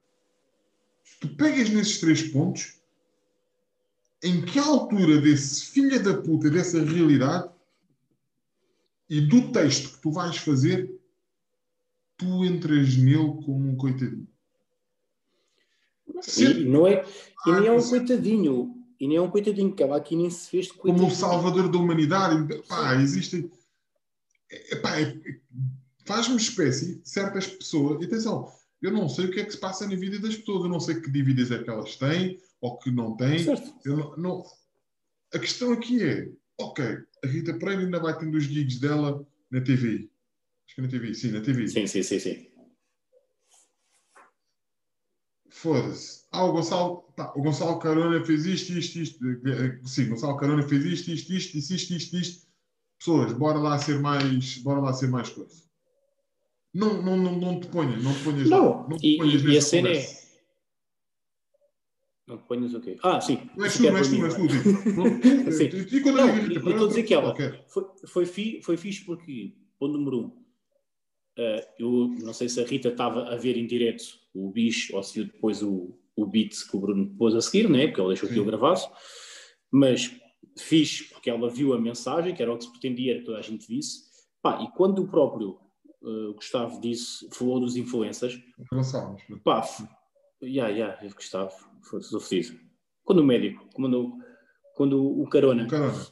Se tu pegas nesses três pontos, em que altura desse filho da puta, dessa realidade e do texto que tu vais fazer, tu entras nele como um coitadinho? E, Sempre não é, e nem é um coitadinho. E nem é um coitadinho, que ela aqui nem se fez de como coitadinho. um salvador da humanidade. Pá, existem. Pá, é- faz-me espécie certas pessoas. E atenção, eu não sei o que é que se passa na vida das pessoas. Eu não sei que dívidas é que elas têm ou que não têm. Não, não- A questão aqui é: ok, a Rita Pereira ainda vai tendo os gigs dela na TV. Acho que na TV, sim, na TV. Sim, sim, sim, sim. Foda-se. Ah, o Gonçalo, pá, o Gonçalo Carona fez isto, isto, isto. Eh, Sim, Gonçalo Carona fez isto, isto, isto, disse isto, isto, isto. Pessoas, bora lá ser mais, bora lá ser mais coisa. Não, não, não, não te ponhas, não te ponhas Não, lá. Não te ponhas e- e a cena é-. Não te ponhas o quê? Ah, sim. Não és tu, não és tu, és tu. E- quando Não, eu digo e- Rita e Pereira, estou a dizer que ela- ok. Foi, foi, fi, foi fixe porque, ponto número um, eh, eu não sei se a Rita estava a ver em direto o bicho ou se viu depois o, o beat que o Bruno pôs a seguir, né? porque ele deixou Sim. aquilo gravado, mas fixe porque ela viu a mensagem, que era o que se pretendia que toda a gente visse. Pá, e quando o próprio eh, Gustavo disse, falou dos influencers, pronto. pá, ya, eu Gustavo, foi sofrido. Quando o médico, quando, quando o Carona Carona.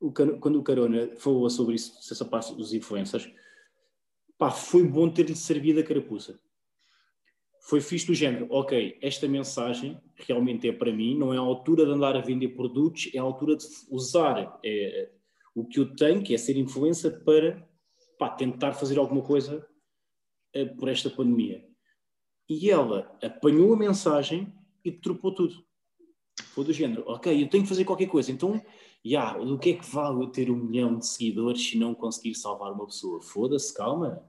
o Car- quando o Carona falou sobre isso, essa parte dos influencers, pá, foi bom ter-lhe servido a carapuça. Foi fixe do género, ok, esta mensagem realmente é para mim, não é a altura de andar a vender produtos, é a altura de usar é, o que eu tenho, que é ser influencer, para pá, tentar fazer alguma coisa eh, por esta pandemia. E ela apanhou a mensagem e trocou tudo. Foi do género, ok, eu tenho que fazer qualquer coisa, então Ya, do que é que vale eu ter um milhão de seguidores se não conseguir salvar uma pessoa? Foda-se, calma.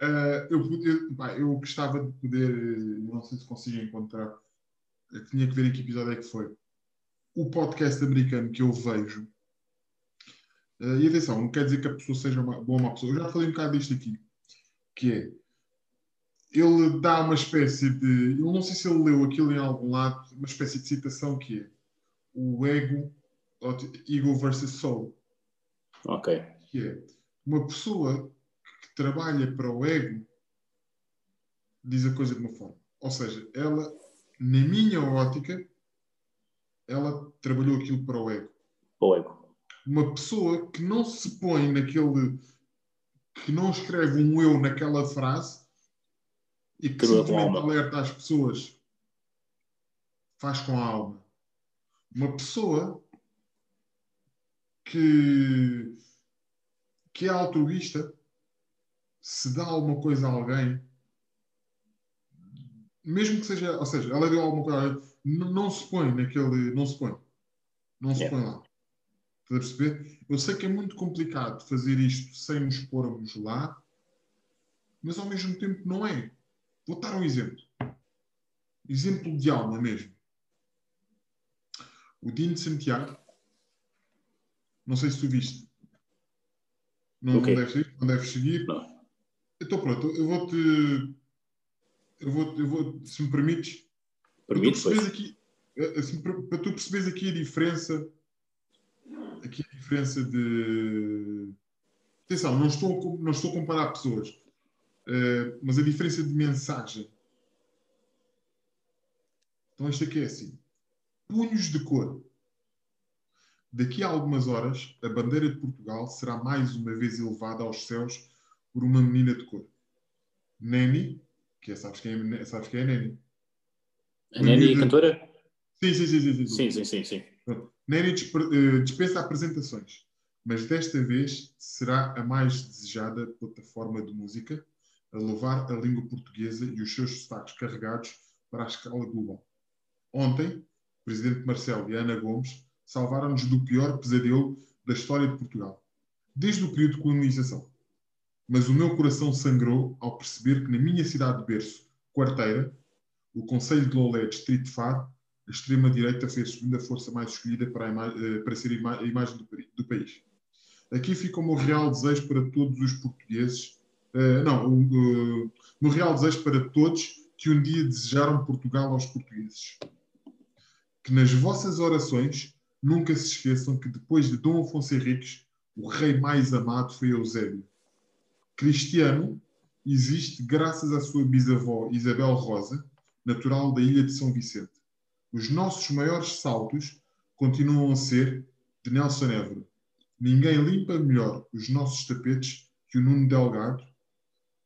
Ah, eu, eu, pá, eu gostava de poder, eh, não sei se consigo encontrar, eu tinha que ver em que episódio é que foi. O podcast americano que eu vejo, ah, e atenção, não quer dizer que a pessoa seja uma boa ou má pessoa, eu já falei um bocado disto aqui, que é, ele dá uma espécie de, eu não sei se ele leu aquilo em algum lado, uma espécie de citação que é o ego, ego versus soul Ok. que é uma pessoa que trabalha para o ego diz a coisa de uma forma. Ou seja, ela, na minha ótica, ela trabalhou aquilo para o ego. O ego. Uma pessoa que não se põe naquele que não escreve um eu naquela frase e que simplesmente alerta as pessoas, faz com a alma. Uma pessoa que, que é altruísta, se dá alguma coisa a alguém, mesmo que seja, ou seja, ela deu alguma coisa, a alguém, não, não se põe naquele, não se põe, não se Yeah. põe lá. Estás a perceber? Eu sei que é muito complicado fazer isto sem nos pormos lá, mas ao mesmo tempo não é. Vou dar um exemplo. Exemplo de alma mesmo. O Dino de Santiago, não sei se tu viste. Não, não Ok. deves seguir? Não deves seguir? Não. Então pronto, eu vou-te. Eu vou, eu vou, se me permites, para tu Permite, pois. aqui, eh, assim, para, para tu perceberes aqui a diferença, aqui a diferença de. Atenção, não estou, não estou a comparar pessoas, eh, mas a diferença de mensagem. Então, isto aqui é assim: punhos de cor. Daqui a algumas horas, a bandeira de Portugal será mais uma vez elevada aos céus por uma menina de cor. Neni, que é, sabes, quem é, sabes quem é Neni? A Nani, Miúdo- a cantora? Sim, sim, sim. sim, sim. Sim, sim, sim, sim. Disper- eh, dispensa apresentações, mas desta vez será a mais desejada plataforma de música a levar a língua portuguesa e os seus sotaques carregados para a escala global. Ontem, o presidente Marcelo e a Ana Gomes salvaram-nos do pior pesadelo da história de Portugal, desde o período de colonização. Mas o meu coração sangrou ao perceber que na minha cidade de berço, Quarteira, o Conselho de Lolé, Distrito de Faro, a extrema-direita foi a segunda força mais escolhida para, eh, para ser a, ima- a imagem do, do país. Aqui fica o meu real desejo para todos os portugueses, eh, não, o, o meu real desejo para todos que um dia desejaram Portugal aos portugueses. Que nas vossas orações nunca se esqueçam que depois de Dom Afonso Henriques, o rei mais amado foi Eusébio. Cristiano existe graças à sua bisavó Isabel Rosa, natural da ilha de São Vicente. Os nossos maiores saltos continuam a ser de Nelson Évora. Ninguém limpa melhor os nossos tapetes que o Nuno Delgado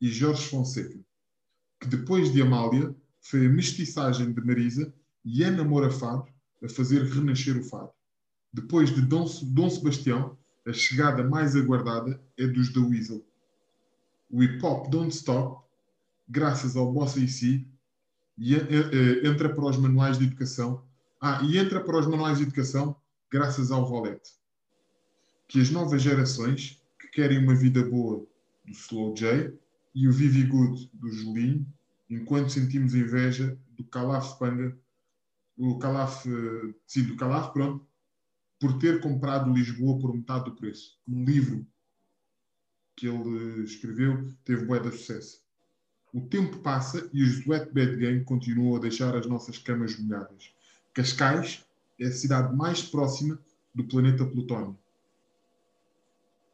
e Jorge Fonseca, que depois de Amália foi a mestiçagem de Marisa e Ana Moura Fado a fazer renascer o fado. Depois de Dom, Dom Sebastião, a chegada mais aguardada é dos da Weasel. O hip hop don't stop, graças ao Bossa e Si, e eh, entra para os manuais de educação. Ah, e entra para os manuais de educação graças ao Volete. Que as novas gerações que querem uma vida boa do Slow J e o Vivi Good do Julinho, enquanto sentimos inveja do Calaf Panga, o Calaf, eh, sim, do Calaf, pronto, por ter comprado Lisboa por metade do preço. Um livro que ele escreveu teve bué de sucesso. O tempo passa e os Wet Bad Gang continuam a deixar as nossas camas molhadas. Cascais é a cidade mais próxima do planeta Plutónio.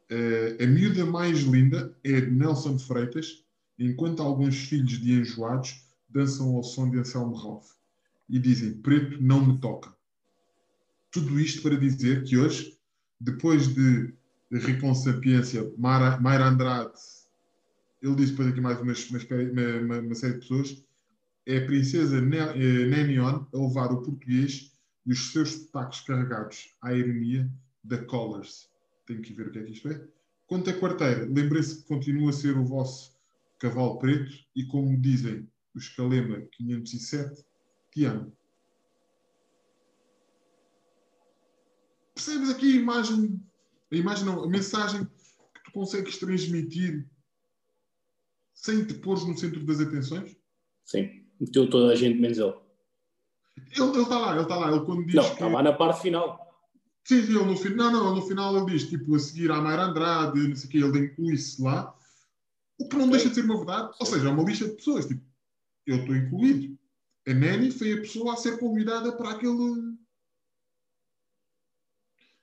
Eh, a miúda mais linda é Nelson Freitas, enquanto alguns filhos de enjoados dançam ao som de Anselmo Ralph e dizem: Preto não me toca. Tudo isto para dizer que hoje, depois de rir com sapiência, Mara, Mayra Andrade, ele disse depois aqui mais uma, uma, uma série de pessoas, é a princesa Ne- eh, Nenion a levar o português e os seus sotaques carregados à ironia da Collars. Tenho que ver o que é que isto é. Quanto à quarteira, lembrem-se que continua a ser o vosso cavalo preto e, como dizem os Calema 507, te amo. Percebes aqui a imagem, a imagem não, a mensagem que tu consegues transmitir sem te pôres no centro das atenções? Sim. Meteu toda a gente menos ele. Ele está lá, ele está lá. Ele quando diz Não, que... estava lá na parte final. Sim, ele no final, não, não, no final ele diz, tipo, a seguir à Mayra Andrade, não sei o quê, ele inclui-se lá. O que não deixa de ser uma verdade. Ou seja, é uma lista de pessoas. Tipo, eu estou incluído. A Nani foi a pessoa a ser convidada para aquele...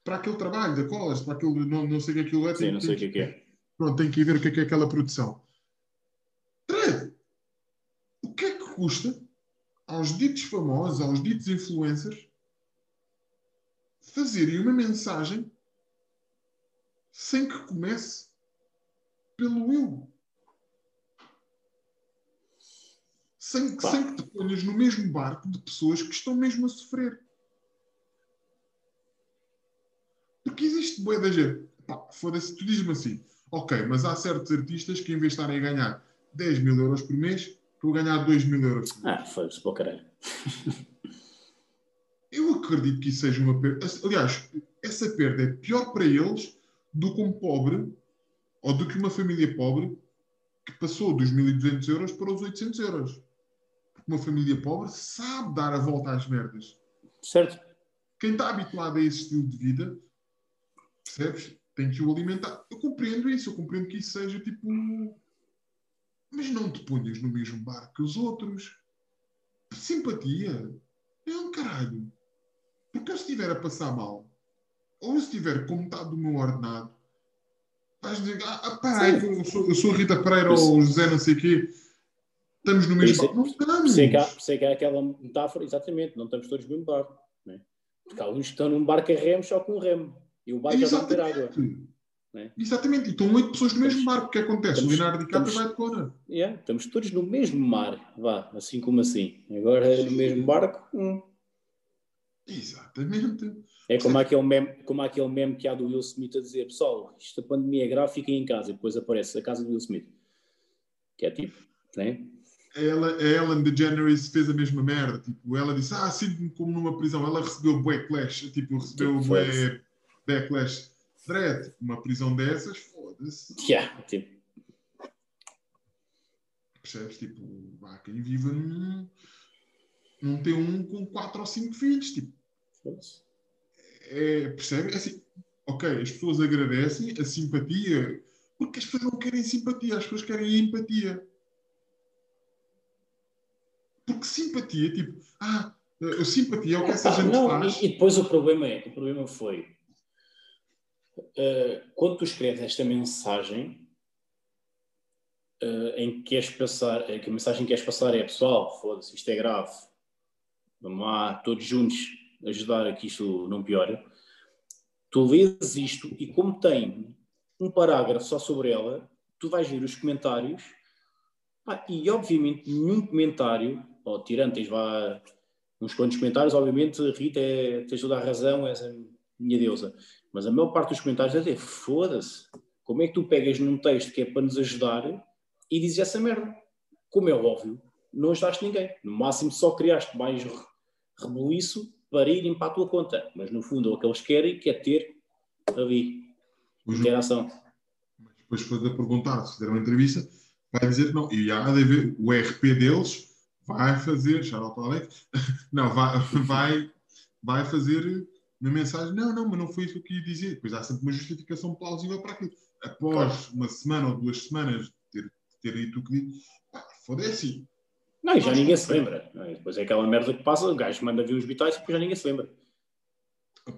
Para aquele trabalho da Colas, para aquele... Não, não sei o que aquilo é. Sim, tem- não sei o que é que é. Pronto, tem que ir ver o que é, que é aquela produção. Três. O que é que custa aos ditos famosos, aos ditos influencers, fazerem uma mensagem sem que comece pelo eu. Sem, sem que te ponhas no mesmo barco de pessoas que estão mesmo a sofrer. Porque existe boa da gente. Foda-se, tu dizes-me assim, ok, mas há certos artistas que em vez de estarem a ganhar 10 mil euros por mês, estão a ganhar 2 mil euros por mês. Ah, foi-se para caralho. Eu acredito que isso seja uma perda. Aliás, essa perda é pior para eles do que um pobre ou do que uma família pobre que passou dos 1.200 euros para os 800 euros. Porque uma família pobre sabe dar a volta às merdas. Certo? Quem está habituado a esse estilo de vida, percebes? Tem que o alimentar. Eu compreendo isso, eu compreendo que isso seja tipo. Mas não te ponhas no mesmo barco que os outros. Simpatia. É um caralho. Porque eu se estiver a passar mal, ou se estiver com metade do meu ordenado, vais dizer, ah, ah pá, eu sou, eu sou a Rita Pereira isso- ou o José não sei o quê. Estamos no mesmo é- barco. Não estamos. Sei que, há, sei que há aquela metáfora, exatamente, não estamos todos no mesmo barco. Né? Porque há uns que estão num barco a remos só com um remo. E o barco já ter água. Exatamente. Né? Exatamente. E estão oito pessoas no mesmo barco. O que acontece? O Estamos- Leonardo DiCaprio estamos- vai de cona. Yeah, estamos todos no mesmo mar. Vá, assim como assim. Agora no mesmo barco. hum. Exatamente. É como aquele, meme, como aquele meme que há do Will Smith a dizer: Pessoal, isto a pandemia é grave, fiquem em casa. E depois aparece a casa do Will Smith. Que é tipo, né? Ela, a Ellen DeGeneres fez a mesma merda. Tipo, ela disse, ah, sinto-me como numa prisão. Ela recebeu backlash. Tipo, recebeu Tipo, bué. Backlash. Threat. Uma prisão dessas, foda-se. Yeah, tipo, Percebes? Tipo, há quem viva num... Num T1 com quatro ou cinco filhos. Tipo, foda-se. é, percebe? É assim, ok, as pessoas agradecem a simpatia, porque as pessoas não querem simpatia, as pessoas querem empatia. Porque simpatia, tipo, ah, a simpatia é o que essa Pá, gente não, faz. e, e depois o problema é, o problema foi eh, quando tu escreves esta mensagem eh, em que queres passar, eh, que a mensagem que queres passar é pessoal, foda-se, isto é grave, vamos lá todos juntos ajudar a que isto não piore. Tu lês isto e como tem um parágrafo só sobre ela, tu vais ver os comentários pá, e obviamente nenhum comentário, ou tirando, tens vá uns quantos comentários, obviamente, Rita, é, tens toda a razão, és a minha deusa. Mas a maior parte dos comentários é dizer, foda-se, como é que tu pegas num texto que é para nos ajudar e dizes essa merda? Como é óbvio, não ajudaste ninguém. No máximo só criaste mais re- rebuliço para irem para a tua conta. Mas no fundo o que eles querem que é ter ali Os- interação. Mas depois foi a perguntar se fizer uma entrevista, vai dizer que não. E há de haver o RP deles, vai fazer, out Alex, não, vai, vai, vai fazer uma mensagem, não, não, mas não foi isso que eu queria dizer. Depois há sempre uma justificação plausível para aquilo. Após uma semana ou duas semanas de ter, de ter dito o que disse, pá, foda-se. Não, e já ninguém se lembra. é? Depois é aquela merda que passa, o gajo manda vir os vitais e depois já ninguém se lembra.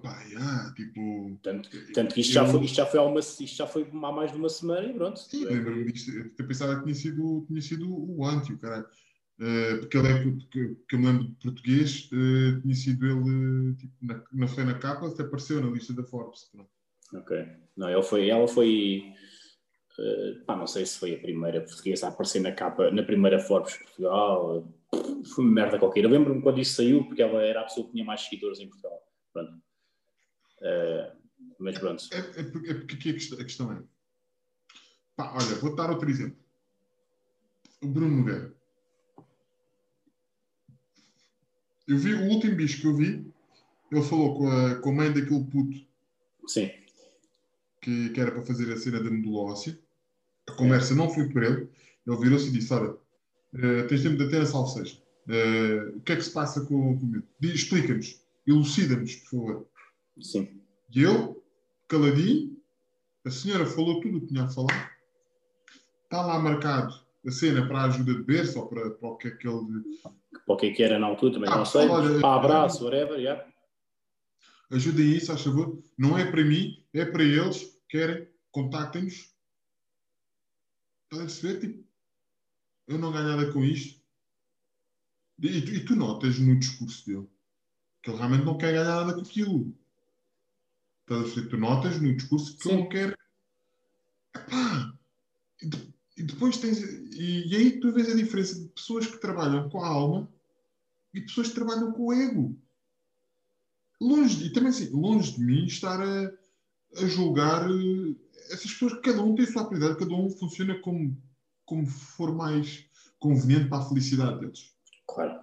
Pá, já, tipo. Tanto, tanto que isto já, eu- foi, isto, já foi há uma, isto já foi há mais de uma semana e pronto. Sim, lembro-me disto. Eu pensava que tinha sido, tinha sido o Anti, o caralho. Eh, porque ele é que, que eu me lembro de português, eh, tinha sido ele, tipo, na, não foi na capa, até apareceu na lista da Forbes. Pronto. Ok. Não, ele foi, ela foi. eh, pá, não sei se foi a primeira portuguesa a aparecer na capa, na primeira Forbes Portugal. Foi uma merda qualquer. Eu lembro-me quando isso saiu, porque ela era a pessoa que tinha mais seguidores em Portugal. Pronto. Eh, mas pronto. É, é, porque- é porque aqui a questão, a questão é. Pá, olha, vou dar outro exemplo. O Bruno Nogueira. Eu vi o último bicho que eu vi, ele falou com a, com a mãe daquele puto Sim. que, que era para fazer a cena da medula óssea. A conversa não foi por ele. Ele virou-se e disse: Olha, eh, tens tempo de até a salseja. Eh, o que é que se passa com, com o miúdo? Explica-nos, elucida-nos, por favor. Sim. E eu, caladinho, a senhora falou tudo o que tinha a falar. Está lá marcado a cena para a ajuda de berço ou para, para o que é que ele. Para o que é que era na altura também Ah, não sei. olha, Para abraço, whatever, yeah. Ajudem isso, a favor. Não é para mim, é para eles. Querem, contactem-nos. Estás a perceber? Tipo, eu não ganho nada com isto. E, tu- e tu notas no discurso dele que ele realmente não quer ganhar nada com aquilo. Estás a perceber? Tu notas no discurso que ele Sim. não quer. Epá, E, de- depois tens. E, e aí tu vês a diferença de pessoas que trabalham com a alma e pessoas que trabalham com o ego. Longe, e também assim, longe de mim estar a, a julgar eh, essas pessoas, que cada um tem a sua habilidade, cada um funciona como, como for mais conveniente para a felicidade deles. Claro.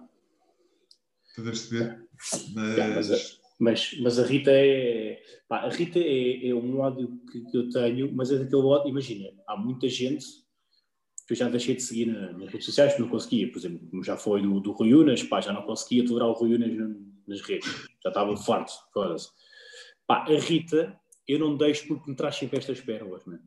Estás a perceber? Yeah, mas Mas. Mas, mas a Rita é. pá, a Rita é, é um ódio que, que eu tenho, mas é daquele ódio. Imagina, há muita gente eu já deixei de seguir na- nas redes sociais porque não conseguia. Por exemplo, como já foi do, do Rui Unas, pá, já não conseguia tolerar o Rui Unas na- nas redes. Já estava farto, foda-se. Pá, a Rita, eu não deixo porque me traz sempre estas pérolas, mano.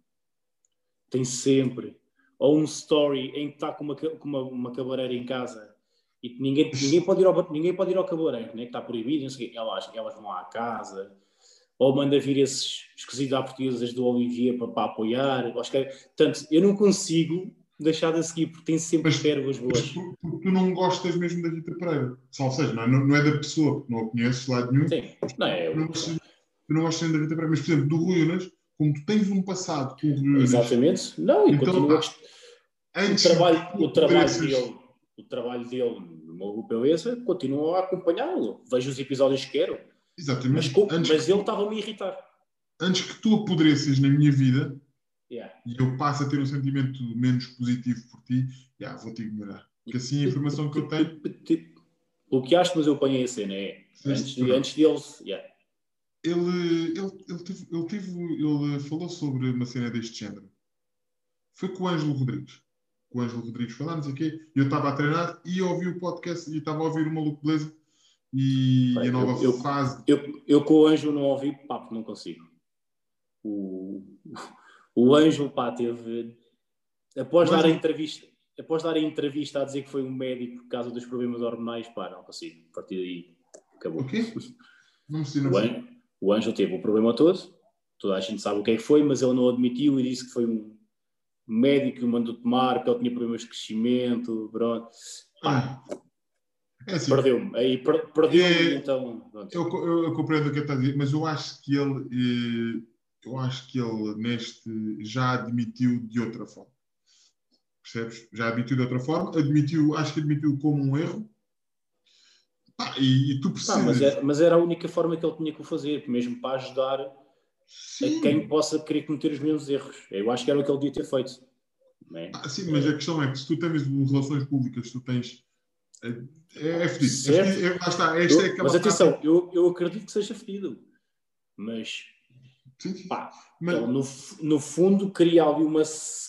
Tem sempre. Ou um story em que está com uma, com uma, uma cabeleireira em casa e ninguém, ninguém, pode ir ao, ninguém pode ir ao cabeleireiro, né? que está proibido, não sei o quê. Elas, elas vão à casa, ou manda vir esses esquisitos à portuguesas do Olivier para, para apoiar. Acho que, é- portanto, eu não consigo deixar de a seguir porque tem sempre Mas- pérolas Mas boas. tu, tu- tu não gostas mesmo da Rita Pereira. Ou seja, não é, não é da pessoa, porque não a conheces de lado nenhum. Sim, não é? Tu não gostas, tu não gostas da Rita Pereira. Mas, por exemplo, do Rui Unas, como tu tens um passado com o Rui Unas, Exatamente. Não, e Então, continua a pá, gost- o antes trabalho, o trabalho dele, o trabalho dele no meu grupo Beleza, continuo a acompanhá-lo. Vejo os episódios que quero, mas, Exatamente. antes, mas ele estava a me irritar. antes que tu apodreças na minha vida Yeah. e eu passe a ter um sentimento menos positivo por ti, já, vou-te ignorar. Porque assim a informação que eu tenho. O que acho, mas eu apanhei a cena, é antes, de, antes deles. Yeah. Ele, ele, ele, teve, ele, teve, ele falou sobre uma cena deste género. Foi com o Ângelo Rodrigues. Com o Ângelo Rodrigues foi lá, não sei o quê. e Eu estava a treinar e ouvi o podcast e estava a ouvir o Maluco Beleza e Bem, a nova eu- eu- fase. Eu, eu com o Anjo não ouvi, porque não consigo. O, o Anjo, pá, teve. Após dar a Ângelo- entrevista. Após dar a entrevista a dizer que foi um médico por causa dos problemas hormonais, pá, não consigo. A partir daí, acabou. O quê? Não me sei, não O sei. Anjo, o Anjo teve o problema todo, toda a gente sabe o que é que foi, mas ele não admitiu e disse que foi um médico que o mandou tomar, que ele tinha problemas de crescimento, pronto. Pá, Ah, É assim, perdeu-me. Aí per- perdeu-me, É- então. Eu, eu, eu compreendo o que ele está a dizer, mas eu acho que ele, eh, eu acho que ele neste já admitiu de outra forma. Percebes? Já admitiu de outra forma, admitiu, acho que admitiu como um erro. Pá, e, e tu Pá, precisas. mas, era, mas era a única forma que ele tinha que o fazer, mesmo para ajudar a Sim. quem possa querer cometer os mesmos erros. Eu acho que era o que ele devia ter feito. É? Ah, sim, mas a questão é que se tu tens relações públicas, tu tens. É, é, é fedido. Certo. É. É- lá está. Esta é Eu- aquela mas atenção, eu, eu acredito que seja fedido. Mas. Pá, Mas- ele no, no fundo cria ali uma,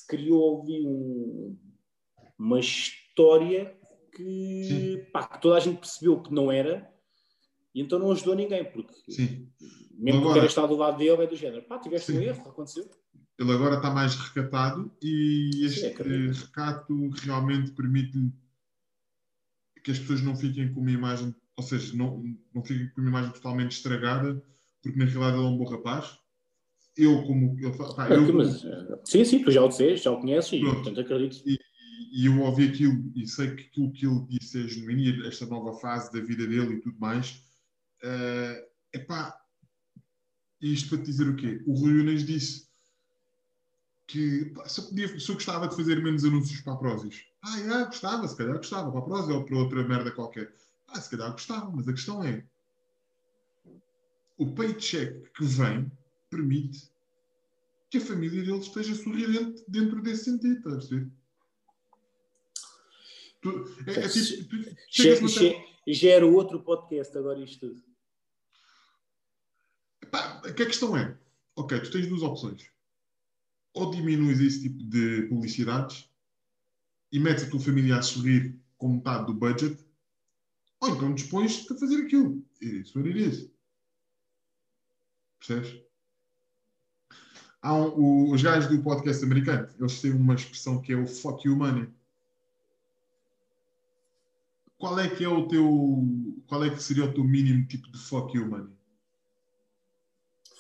criou ali um- uma história que, Sim. pá, que toda a gente percebeu que não era e então não ajudou ninguém, porque sim. mesmo que Agora- queira estar do lado dele é do género, pá, tiveste um Sim. erro, aconteceu. Ele agora está mais recatado e este acredito. recato realmente permite que as pessoas não fiquem com uma imagem, ou seja, não, não fiquem com uma imagem totalmente estragada, porque na realidade ele é um bom rapaz. Eu, como. Eu, pá, eu, Ok, mas, eh, sim, sim, tu já o disseste, já o conheces e Pronto. portanto acredito. e eu ouvi aquilo e sei que aquilo que ele disse é genuíno e esta nova fase da vida dele e tudo mais. É epá, isto para te dizer o quê? O Rui Unas disse que pá, se, eu podia- se eu gostava de fazer menos anúncios para a Prozis. Ah, é, gostava, se calhar gostava, para a Prozis ou para outra merda qualquer. Ah, se calhar gostava, mas a questão é o paycheck que vem permite que a família dele esteja sorridente dentro desse sentido, estás a perceber? Tu- é, é tipo, tu chegas Já, numa certa- já, já era outro podcast agora isto tudo. Pá, que a questão é, ok, tu tens duas opções. Ou diminuis esse tipo de publicidades e metes a tua família a sorrir com metade do budget, ou então dispões-te a fazer aquilo. It is. Percebes? Há um- o- os gajos do podcast americano, eles têm uma expressão que é o fuck you money. Qual é que é o teu. Qual é que seria o teu mínimo tipo de fuck you money?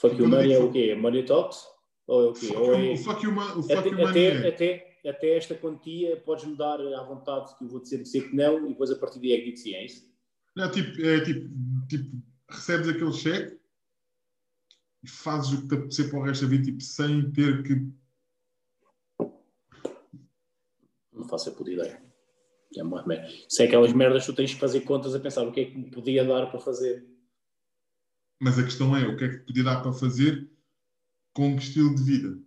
Fuck you Quando money é digo o quê? Money talks? Ou é o quê? Fuck Ou é, O fuck you, o fuck até, you money até, é. até, até esta quantia podes-me dar à vontade que eu vou dizer, dizer que não e depois a partir daí é que digo sim, é isso? Não, tipo, é tipo, tipo, recebes aquele cheque e fazes o que te apetecer para o resto da vida, tipo, sem ter que. Não faço a puta ideia. É uma merda. Se é aquelas merdas que tu tens que fazer contas a pensar o que é que me podia dar para fazer. Mas a questão é, o que é que podia dar para fazer com que estilo de vida?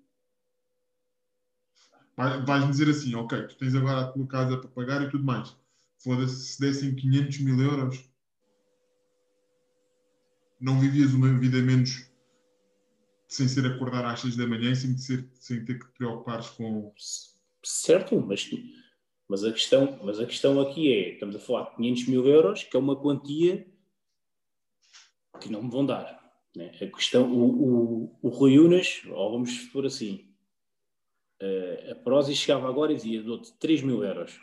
Vai- Vais-me dizer assim, ok, tu tens agora a tua casa para pagar e tudo mais. Foda-se, se dessem 500 mil euros, não vivias uma vida menos sem ser acordar às 6 da manhã e sem, ser, sem ter que te preocupares com... Certo, mas, mas, a questão, mas a questão aqui é: estamos a falar de 500 mil euros, que é uma quantia que não me vão dar. Né? A questão, o, o, o Rui Unas, ou vamos por assim, eh, a Prozis chegava agora e dizia: dou-te 3 mil euros.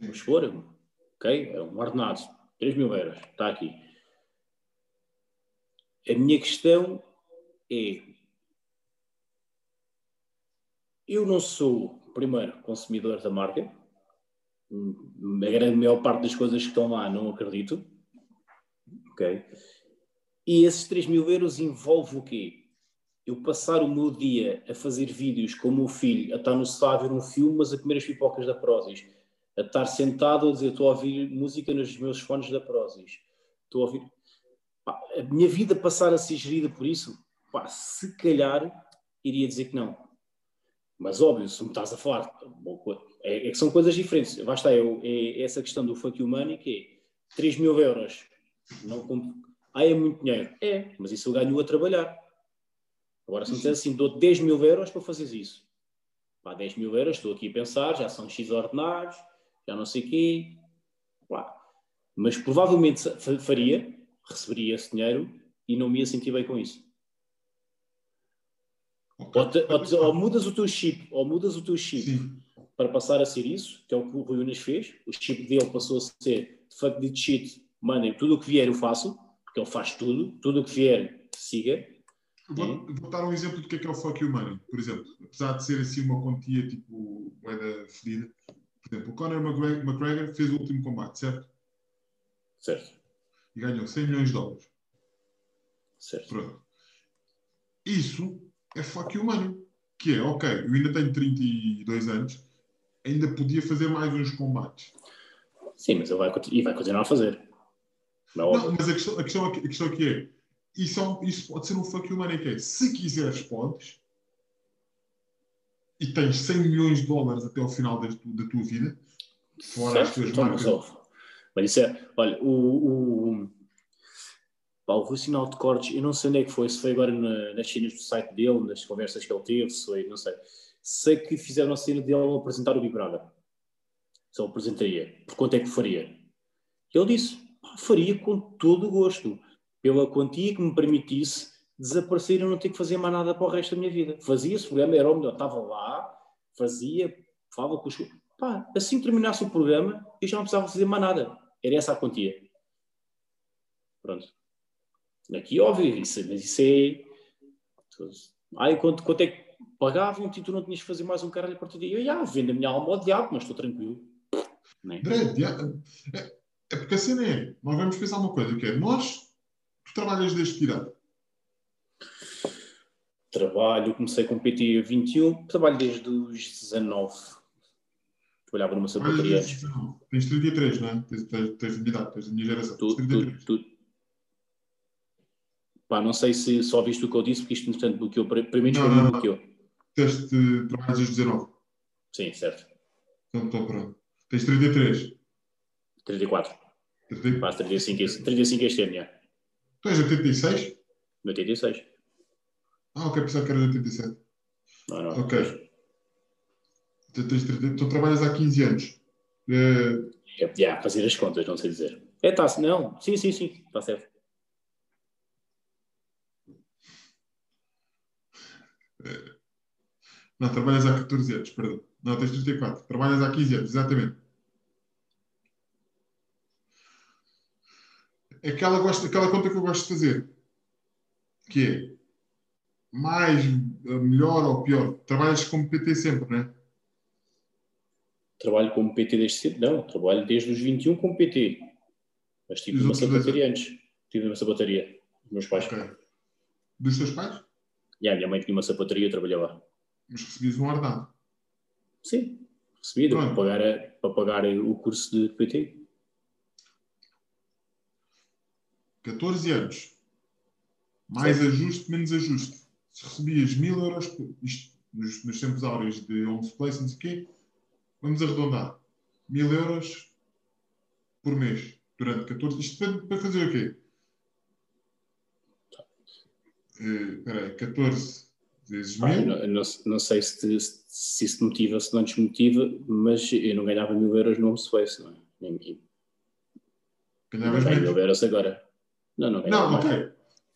Vamos supor, ok? É um ordenado, 3 mil euros, está aqui. A minha questão é: eu não sou, primeiro, consumidor da marca. A grande maior parte das coisas que estão lá não acredito. Ok? E esses 3 mil euros envolve o quê? Eu passar o meu dia a fazer vídeos com o meu filho, a estar no sofá a ver um filme, mas a comer as pipocas da Prozis. A estar sentado a dizer, estou a ouvir música nos meus fones da Prozis. Estou a ouvir... Pá, a minha vida passar a ser gerida por isso, pá, se calhar iria dizer que não. Mas óbvio, se me estás a falar, é, é que são coisas diferentes. Basta eu, é essa questão do fuck money, que é 3 mil euros. Não compro. Ah, é muito dinheiro. É, mas isso eu ganho a trabalhar. Agora, se me disser assim, dou 10 mil euros para fazeres isso. Pá, 10 mil euros, estou aqui a pensar, já são X ordenados, já não sei o quê. Pá. Mas provavelmente fa- faria, receberia esse dinheiro e não me ia sentir bem com isso. Ou, te- ou te- ou mudas o teu chip, ou mudas o teu chip Sim, para passar a ser isso, que é o que o Rui Unas fez. O chip dele passou a ser fuck the shit, mandem tudo o que vier eu faço, porque ele faz tudo, tudo o que vier siga. Vou, vou dar um exemplo do que é que é o fuck you money. Por exemplo, apesar de ser assim uma quantia tipo moeda fedida, por exemplo, o Conor McGregor fez o último combate, certo? Certo, E ganhou 100 milhões de dólares. certo. Pronto. Isso é fuck you money. Que é, ok, eu ainda tenho 32 anos, ainda podia fazer mais uns combates. Sim, mas ele vai, e vai continuar a fazer. Não, é Não, mas a questão, a questão, aqui, a questão aqui é, isso, é isso pode ser um fuck you money que é, se quiseres podes, e tens 100 milhões de dólares até ao final da, da tua vida, fora as certo, tuas então, marcas. mas, ouve. Mas isso é, olha, o, o, o sinal de cortes, eu não sei onde é que foi, se foi agora na, nas cenas do site dele, nas conversas que ele teve, se foi, não sei. Sei que fizeram a cena dele ao apresentar o Big Brother. Se ele apresentaria, por quanto é que faria? Ele disse, "Pá, faria com todo o gosto, pela quantia que me permitisse desaparecer e não ter que fazer mais nada para o resto da minha vida. Fazia, se o programa era o melhor, estava lá, fazia, falava com os... Pá, assim que terminasse o programa, eu já não precisava fazer mais nada. Era essa a quantia. Pronto. Aqui, óbvio, isso, mas isso é. Ai, quanto, quanto é que pagavam-te e tu não tinhas que fazer mais um caralho a partir daí? Eu, já, vendo a minha alma ao diabo, mas estou tranquilo. Né? Dia- é, é porque a cena é, nós vamos pensar uma coisa, que é, nós, tu trabalhas desde que idade? Trabalho, comecei com PT 21, trabalho desde os 19. Trabalhava numa desde antes. Tens 33, não é? Tens, tens, tens a minha idade, tens a minha geração. Tu, tu, 33. tu... Pá, não sei se só viste o que eu disse, porque isto, entretanto, bloqueou. Primeiro Não, foi não, não. bloqueou. Teste, trabalhas desde 19. Sim, certo. Então, então pronto. Tens 33. 34. 34. Quase 35, este- 35 este ano, já. Tu és 86? 86. Ah, ok, pensava que eras 87. Não, não. Ok. Tu, 30 tu trabalhas há 15 anos. Eh, É, já, fazer as contas, não sei dizer. É, tá, não. Sim, sim, sim. Está certo. não, trabalhas há 14 anos, perdão. Não, tens 34. Trabalhas há 15 anos, exatamente. Aquela, gosto, aquela conta que eu gosto de fazer, que é mais, eh, melhor ou pior, trabalhas como PT sempre, não é? Trabalho como PT desde cedo? Não, trabalho desde os 21 como PT. Mas tive uma sapataria antes. Tive uma sapataria. Os meus pais. Ok. Dos teus pais? E a minha mãe tinha uma sapataria e eu trabalhava lá. Mas recebias um ordenado. Sim. Recebido para pagar, a- para pagar o curso de PT. 14 anos. Mais ajuste, menos ajuste. Se recebias 1000 euros, isto nos, nos tempos áureos de Homes Place, não sei o quê, vamos arredondar. 1000 euros por mês, durante 14 Isto para, para fazer o quê? Eh, Espera aí, 14 vezes eu 1000. não, não, não sei se, te- se isso te motiva, se não desmotiva, mas eu não ganhava mil euros no Home Space, não é? Nem, Ganhavas mil euros agora. Não, não ganhava Não, ok.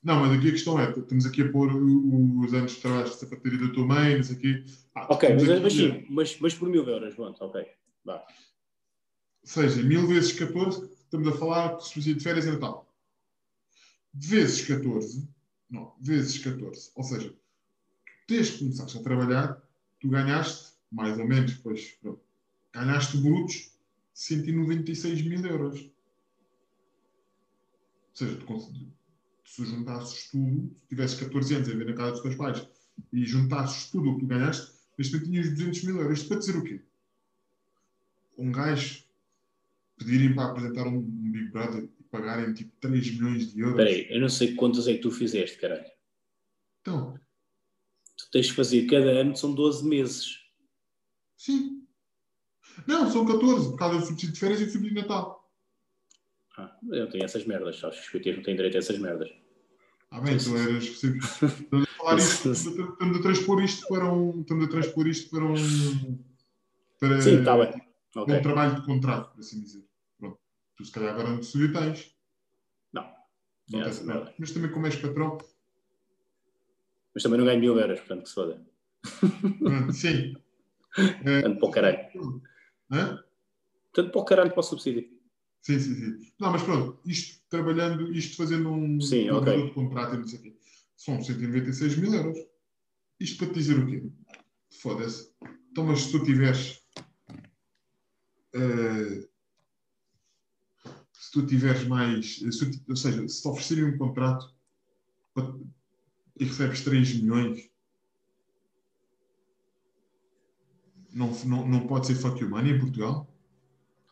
Não, mas aqui a questão é: estamos aqui a pôr os anos de trabalho de sapataria da tua mãe, não sei o quê. Ah, Ok, mas, aqui mas sim, mas, mas por mil euros, pronto, ok. Vá. Ou seja, 1000 vezes 14, estamos a falar de subsídio de férias e Natal. Vezes 14, não, vezes 14. Ou seja, desde que começaste a trabalhar, tu ganhaste, mais ou menos, pois, pronto, ganhaste brutos 196 mil euros. Ou seja, tu, cons- se juntasses tudo, se tivesses 14 anos a viver na casa dos teus pais e juntasses tudo o que tu ganhaste, neste momento tinhas 200 mil euros. Isto para dizer o quê? Um gajo pedirem para apresentar um Big Brother e pagarem tipo 3 milhões de euros. Espera aí, eu não sei quantas é que tu fizeste, caralho. Então, Tu tens de fazer cada ano, são 12 meses. sim. Não, são 14, por causa do subsídio de férias e do subsídio de Natal. Ah, eu não tenho essas merdas, sabes? Os PTs não têm direito a essas merdas. Ah bem, tu eras. Estamos a falar isto, estamos a transpor isto para um. Estamos a transpor isto para um. Para Sim, está bem. um Ok. trabalho de contrato, por assim dizer. Pronto. Tu se calhar agora estúdio tens. Não. Não É, tens, não. não. Mas também como és patrão. Mas também não ganho mil euros, portanto, que se foda. Sim. Tanto para o caralho. Hã? Tanto para o caralho para o subsídio. Sim, sim, sim. Não, mas pronto, isto trabalhando, isto fazendo um Sim, um ok. contrato de contrato e não sei o quê, são 196 mil euros. Isto para te dizer o quê? Foda-se. Então, mas se tu tiveres. eh, se tu tiveres mais. se tu ou seja, se te oferecerem um contrato para- e recebes 3 milhões, não, não, não pode ser fuck you money em Portugal?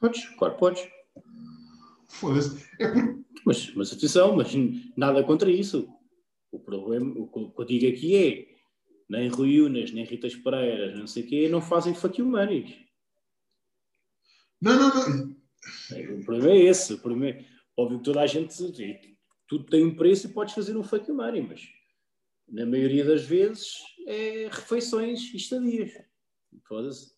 Podes, claro, podes. Foda-se. É porque Mas, mas atenção, mas nada contra isso. O problema, o que o que eu digo aqui é, nem Rui Unas, nem Ritas Pereiras, não sei o quê, não fazem fuck you money. Não, não, não. O problema é esse. O problema é, óbvio que toda a gente, tudo tem um preço e podes fazer um fuck you money, mas na maioria das vezes é refeições e estadias. Foda-se.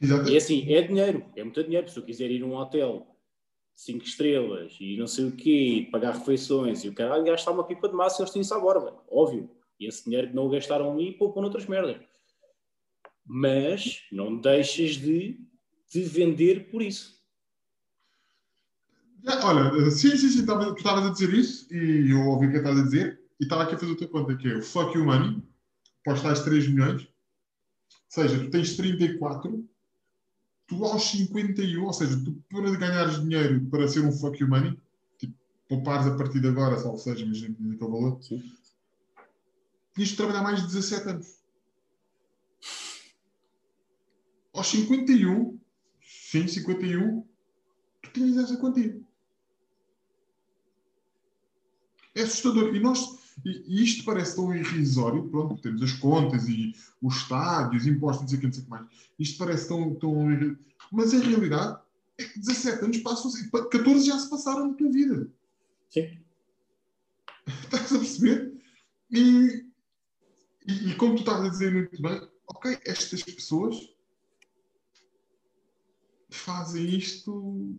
E é assim, é dinheiro, é muito dinheiro. Se eu quiser ir a um hotel 5 estrelas e não sei o quê, e pagar refeições e o caralho, gastar uma pipa de massa, eles têm isso à borda, óbvio. E esse dinheiro que não o gastaram ali, poupam noutras merdas. Mas não deixas de te vender por isso. Olha, sim, sim, sim, tu estavas a dizer isso e eu ouvi o que estavas a dizer e estava aqui a fazer outra conta, que é o fuck you money, após tais 3 milhões, ou seja, tu tens 34, tu aos 51, ou seja, tu para ganhares dinheiro para ser um fuck you money, tipo, poupares a partir de agora, salvo seja, imagina aquele valor, Sim. tinhas de trabalhar mais de 17 anos. Aos 51, sim, 51, tu tinhas essa quantia. É assustador. E, nós, e, isto parece tão irrisório. Pronto, temos as contas e os estádios, impostos, não sei o que, não sei o que mais. Isto parece tão, tão irri- Mas a realidade é que 17 anos passam 14 já se passaram na tua vida. Sim. Estás a perceber? E, e, e como tu estavas a dizer muito bem, ok, estas pessoas fazem isto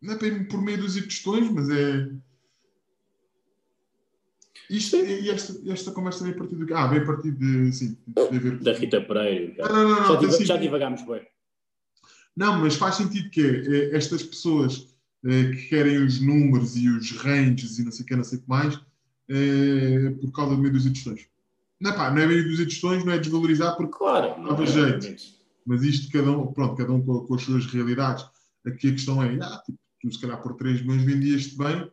não é por meio dos questões, mas é. Isto, e esta, esta conversa vem a partir do quê? Ah, vem a partir de. Sim, de. Da Rita Pereira. Não, não, não, Já, diva- já divagámos bem. Não, mas faz sentido que é, é, estas pessoas é, que querem os números e os ranges e não sei o que, não sei o que mais, é, por causa do meio dos questões. Não, pá, não é meio dos questões, não é desvalorizar, porque Claro. não é, jeito. Mas isto, cada um, pronto, cada um com, com as suas realidades. Aqui a questão é, ah, tipo, tu se calhar por 3 milhões vendias-te bem.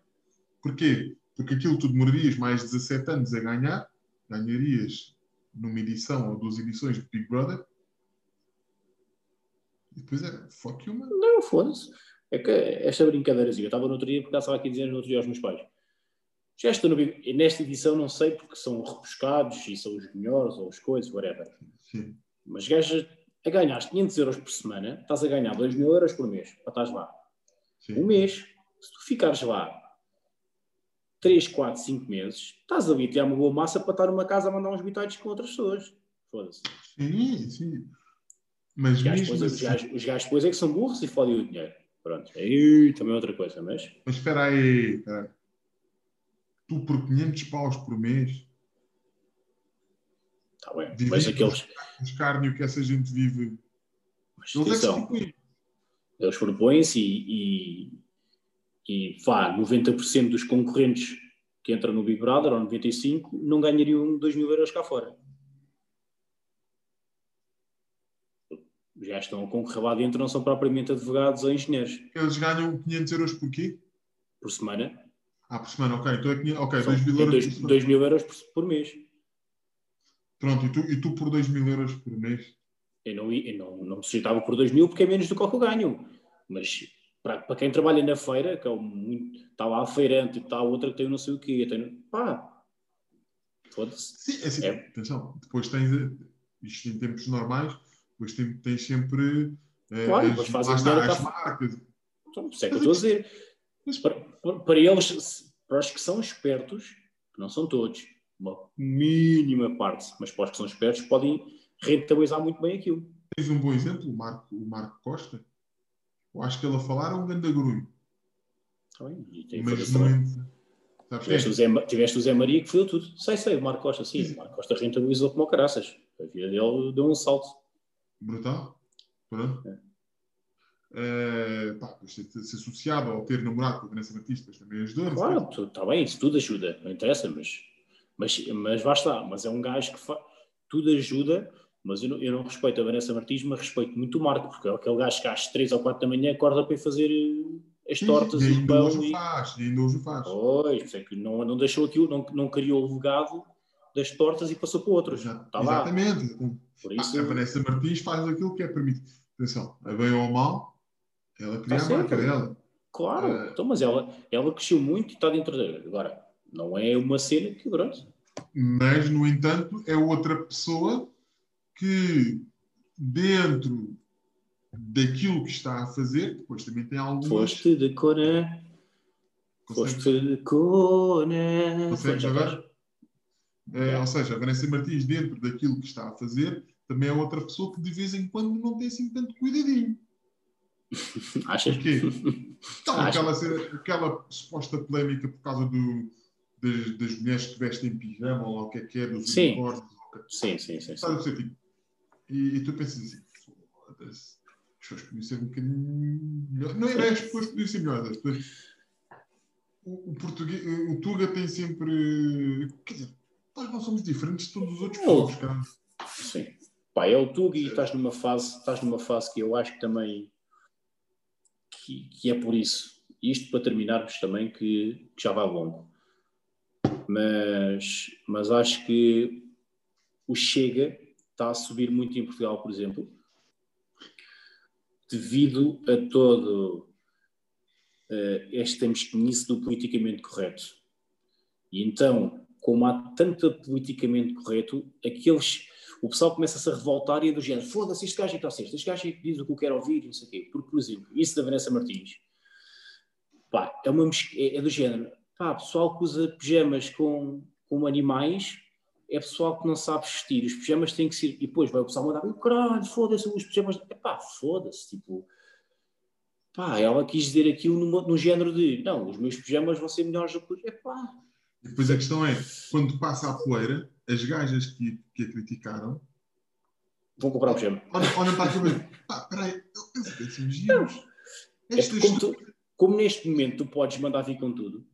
Porquê? Porque aquilo tu demorarias mais de 17 anos a ganhar, ganharias numa edição ou duas edições de Big Brother. E depois era fuck you, man. Não, foda-se. É que esta brincadeirazinha, eu estava no outro dia, porque estava aqui dizendo no outro dia aos meus pais. Já estou no Big- nesta edição, não sei, porque são repescados e são os melhores ou os coisas, whatever. Sim. Mas gajas a ganhar 500 euros por semana, estás a ganhar 2 mil euros por mês para estás lá. Sim. Um mês, se tu ficares lá 3, 4, 5 meses, estás ali a ter uma boa massa para estar numa casa a mandar uns bitados com outras pessoas. Foda-se. Sim, sim. Mas Os gajos, os, assim, gajos, os gajos depois é que são burros e fodem o dinheiro. Pronto. Aí também é outra coisa, mas. mas espera aí, aí. Tu por 500 paus por mês, Está bem. Mas aqueles. o escárnio que essa gente vive, Mas eles é eles propõem-se e, e, e vá, 90% dos concorrentes que entram no Big Brother, ou 95%, não ganhariam 2 mil euros cá fora. Os gajos que estão a concorrer lá dentro não são propriamente advogados ou engenheiros Eles ganham 500 euros por quê? por semana. Ah, por semana, ok. Então é 500, ok, São 2 mil euros dois- por semana. dois mil euros por, por mês. Pronto, e tu, e tu por 2 mil euros por mês? Eu não, eu não, não me sujeitava por 2 mil porque é menos do que o que eu ganho. Mas para, para quem trabalha na feira, que é muito- está lá a feirante, está a outra que tem não sei o quê, tem, pá, foda-se. Sim, é assim, É. atenção. Depois tens, eh, isto em tempos normais, depois tens, tens sempre eh, Claro, as, fazem as cá- marcas. Então, isso é que eu estou a dizer. Para, para- eles, para os que são espertos, que não são todos, uma mínima parte, mas para os que são espertos, podem rentabilizar muito bem aquilo. tens um bom exemplo, o Marco, o Marco Costa. Eu acho que ele a falar é um grande grunho. Está bem? Tem Mas muito. Sabes Tiveste o? Zé, tiveste o Zé Maria que fodeu tudo. Sei, sei, o Marco Costa, sim. O Marco Costa rentabilizou como o caraças. A vida dele deu um salto. Brutal. Pronto. É. Eh, pá, ser, ser associado ou ter namorado com a Vanessa Batista também ajudou. não. Claro, está bem, isso tudo ajuda, não interessa, mas, mas, mas lá está. Mas é um gajo que fa... tudo ajuda, mas eu não, eu não respeito a Vanessa Martins, mas respeito muito o Marco, porque é aquele gajo que às 3 ou 4 da manhã acorda para ir fazer eh, as Sim, tortas e e o pão. hoje E... faz. E hoje faz. Pois, é que não, não deixou aquilo, não, não criou o legado das tortas e passou para outros. Já- Está lá. exatamente. Por Ah, isso, a Vanessa Martins faz aquilo que é permitido. Atenção, a bem ou mal, ela cria Tá a marca dela. claro, eh, então, mas ela, ela cresceu muito e está dentro dela. Agora, não é uma cena que, pronto, Mas, no entanto, é outra pessoa que, dentro daquilo que está a fazer, depois também tem algumas. foste de Conan. consegue- Foste de. Consegues agora? estás. É, ou seja, a Vanessa Martins, dentro daquilo que está a fazer, também é outra pessoa que de vez em quando não tem assim tanto cuidadinho. Achas? Porquê? Então, Acho. aquela, aquela suposta polémica por causa do, das, das mulheres que vestem pijama ou o que é que é, dos Sim. unicórnios. que é Sim, sim, sim. sim. Sabe tipo, e, e tu pensas assim, foda-se, as pessoas podiam ser um bocadinho melhor. Não é as pessoas podiam ser melhores, as pessoas. O, o, português, o Tuga tem sempre. Quer dizer, nós não somos diferentes de todos os outros povos, cara. Sim. Pá, é o Tug e estás numa fase, estás numa fase que eu acho que também que, que é por isso. Isto para terminarmos também que, que já vai longo. Mas, mas acho que o Chega está a subir muito em Portugal, por exemplo, devido a todo eh, esta mesquinice do politicamente correto. E então, como há tanto politicamente correto, aqueles, o pessoal começa-se a revoltar e é do género, foda-se, este gajo é que está ser, este gajo é que diz o que eu quero ouvir, não sei o quê. Porque, por exemplo, isso da Vanessa Martins, pá, é, uma, é, é do género, pá, pessoal que usa pijamas com, com animais é pessoal que não sabe vestir, os pijamas têm que ser, e depois vai o pessoal mandar, "Ai, caralho, foda-se, os pijamas, é pá, foda-se, tipo, pá, ela quis dizer aquilo no, no género de, não, os meus pijamas vão ser melhores do que os, é pá, E depois a questão é, quando passa a poeira, as gajas que, que a criticaram vão comprar o pijama. olham, olham para aquilo pá, peraí, eu penso que são giros. É como, tu- como neste momento tu podes mandar vir com tudo,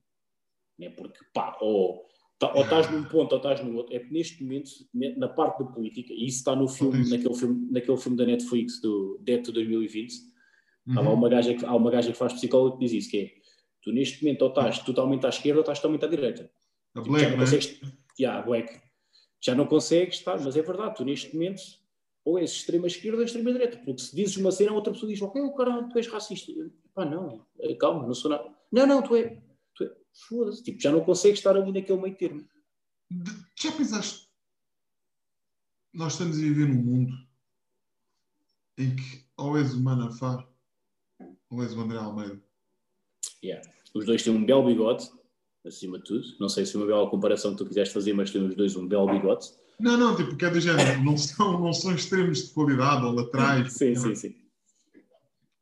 né? porque pá, ou, tá- ou estás num ponto ou estás no outro, é que neste momento, na parte da política, e isso está no filme, naquele filme, naquele filme da Netflix do Dead to 2020, há, lá Uhum. uma gaja que, há uma gaja que faz psicólogo que diz isso, que é tu neste momento ou estás totalmente à esquerda ou estás totalmente à direita. A Tipo, já Black, não né? consegues, já, black. Já não consegues estar, mas é verdade, tu neste momento ou és extrema esquerda ou extrema direita. Porque se dizes uma cena, outra pessoa diz: Ok, o caralho, tu és racista. Pá, não, eh, calma, não sou nada. Não, não, tu é. É. Foda-se, tipo, já não consegues estar ali naquele meio termo. Já pensaste? Nós estamos a viver num mundo em que ou és o Manafá ou és o André Almeida. Yeah. Os dois têm um belo bigode, acima de tudo. Não sei se foi uma bela comparação que tu quiseste fazer, mas têm os dois um belo bigode. Não, não, tipo, que é do género. Não são, não são extremos de qualidade ou laterais. Sim, sim, sim.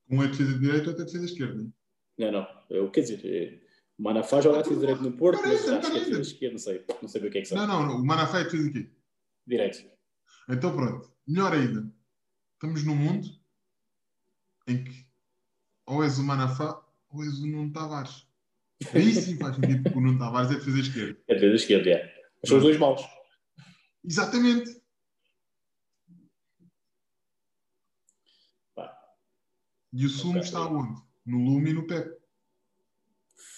Um é defesa de direita, outro é defesa de esquerda. Não, não. Eu, quer dizer, eh, o Manafá joga defesa direito no Porto, mas Parece, acho que é defesa esquerda, não sei. Não sei o que é que são. Não, não, não, o Manafá é de quê? Direito. Então pronto, melhor ainda. Estamos num mundo em que ou és o Manafá ou és o Nuno Tavares. Aí sim faz sentido porque o Nuno Tavares é defesa esquerda. É defesa esquerda, é. Mas são os dois maus. Exatamente. Pá. E o Sumo está onde? No Lume e no Pepe.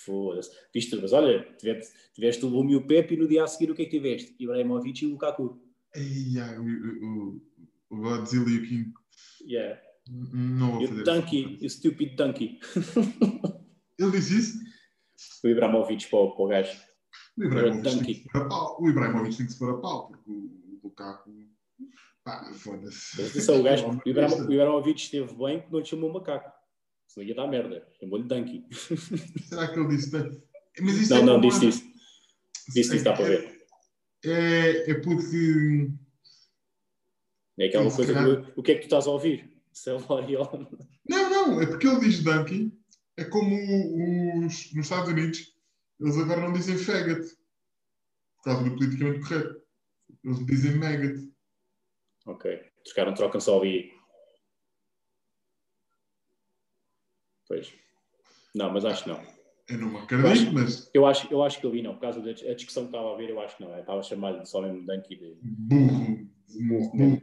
Foda-se. Viste, mas olha, tiveste, tiveste o Lume e o Pepe e no dia a seguir o que é que tiveste? Ibrahimovic e o Lukaku. Ai, o, o, o Godzilla e o King. Yeah. Não vou E fazer o Donkey, o stupid Donkey. Ele disse isso? O Ibrahimovic para o, para o gajo. O Ibrahimovic, tem que se pau. o Ibrahimovic tem que se pôr a pau, porque o, Lukaku. Pá, foda-se. Atenção, o gajo, o Ibrahimovic esteve bem que não lhe chamou macaco. Senão ia dar merda. Chamou-lhe Donkey. Será que ele disse? tanto? Mas Não, é não, disse isso. Disse isso, dá para ver. É, é porque. É aquela coisa calhar- que o que é que tu estás a ouvir? É. Não, não, é porque ele diz donkey. É como os, nos Estados Unidos, eles agora não dizem faggot. Por causa do politicamente correto. Eles dizem maggot. Ok. Trocaram, trocam só o I. Pois. Não, mas acho que não. Eu não me acredito, mas Eu acho, eu acho que eu vi, não. Por causa da discussão que estava a ver, eu acho que não. Eu estava a chamar só mesmo de Donkey de burro. Burro Burro.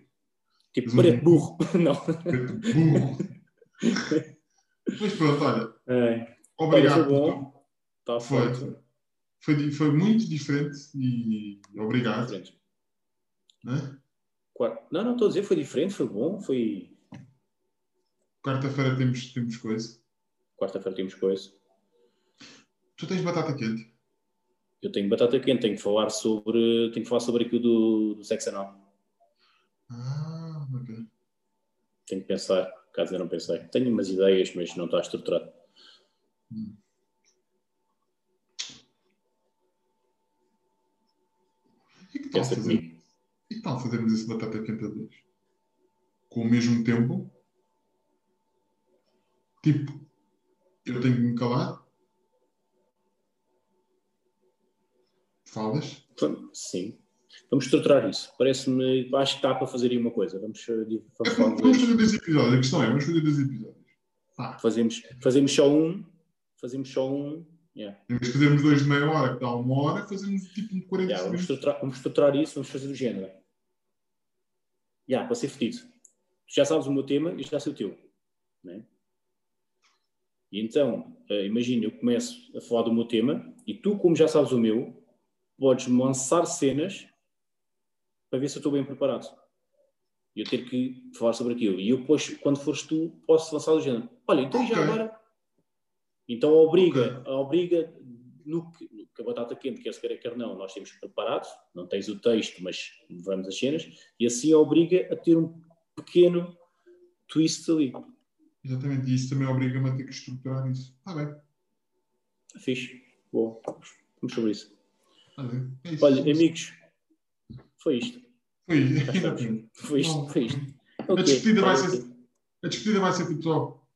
tipo Mas um- preto burro. Não. burro. Mas pronto, olha. É. Olha, Obrigado. foi bom. Está Foi. Foi, foi muito diferente e obrigado. Diferente. Né? Quar- Não, não, estou a dizer, foi diferente, foi bom. Foi. Quarta-feira temos, temos coisa. Quarta-feira temos coisa. Tu tens batata quente? Eu tenho batata quente, tenho que falar sobre, tenho que falar sobre aquilo do, do sexo anal. Ah, ok. Tenho que pensar, caso eu não pensei. Tenho umas ideias, mas não está estruturado. E que tal, Pensa fazer, comigo. e que tal fazermos esse batata quente a dois? Com o mesmo tempo? Tipo, eu tenho que me calar? Falas? Sim. Vamos estruturar isso. Parece-me, acho que está para fazer aí uma coisa. Vamos, eh, di- É, vamos vamos fazer dois episódios. A questão é, vamos fazer dois episódios. Ah, Fazemos, fazemos só um. Fazemos só um. Yeah. em vez de fazermos dois de meia hora, que dá uma hora, fazemos tipo um de 40 Yeah, vamos, estruturar, vamos estruturar isso, vamos fazer do género. Yeah, para ser fedido. Tu já sabes o meu tema e já sei o teu. Né? E então, eh, imagina, eu começo a falar do meu tema e tu, como já sabes o meu, podes-me lançar cenas para ver se eu estou bem preparado. E eu ter que falar sobre aquilo. E eu depois, quando fores tu, posso lançar do género. Olha, então e já agora? Então obriga, obriga no que, no que a batata quente, quer se queira, quer não, nós temos preparados, não tens o texto, mas vamos as cenas, e assim obriga a ter um pequeno twist ali. Exatamente, e isso também obriga-me a ter que estruturar isso. Está bem, Fixe. Bom, vamos sobre isso. bem. É isso. Olha, amigos, foi isto. Foi, estamos. Foi isto, foi isto. A despedida vai ser, a despedida vai ser tipo só.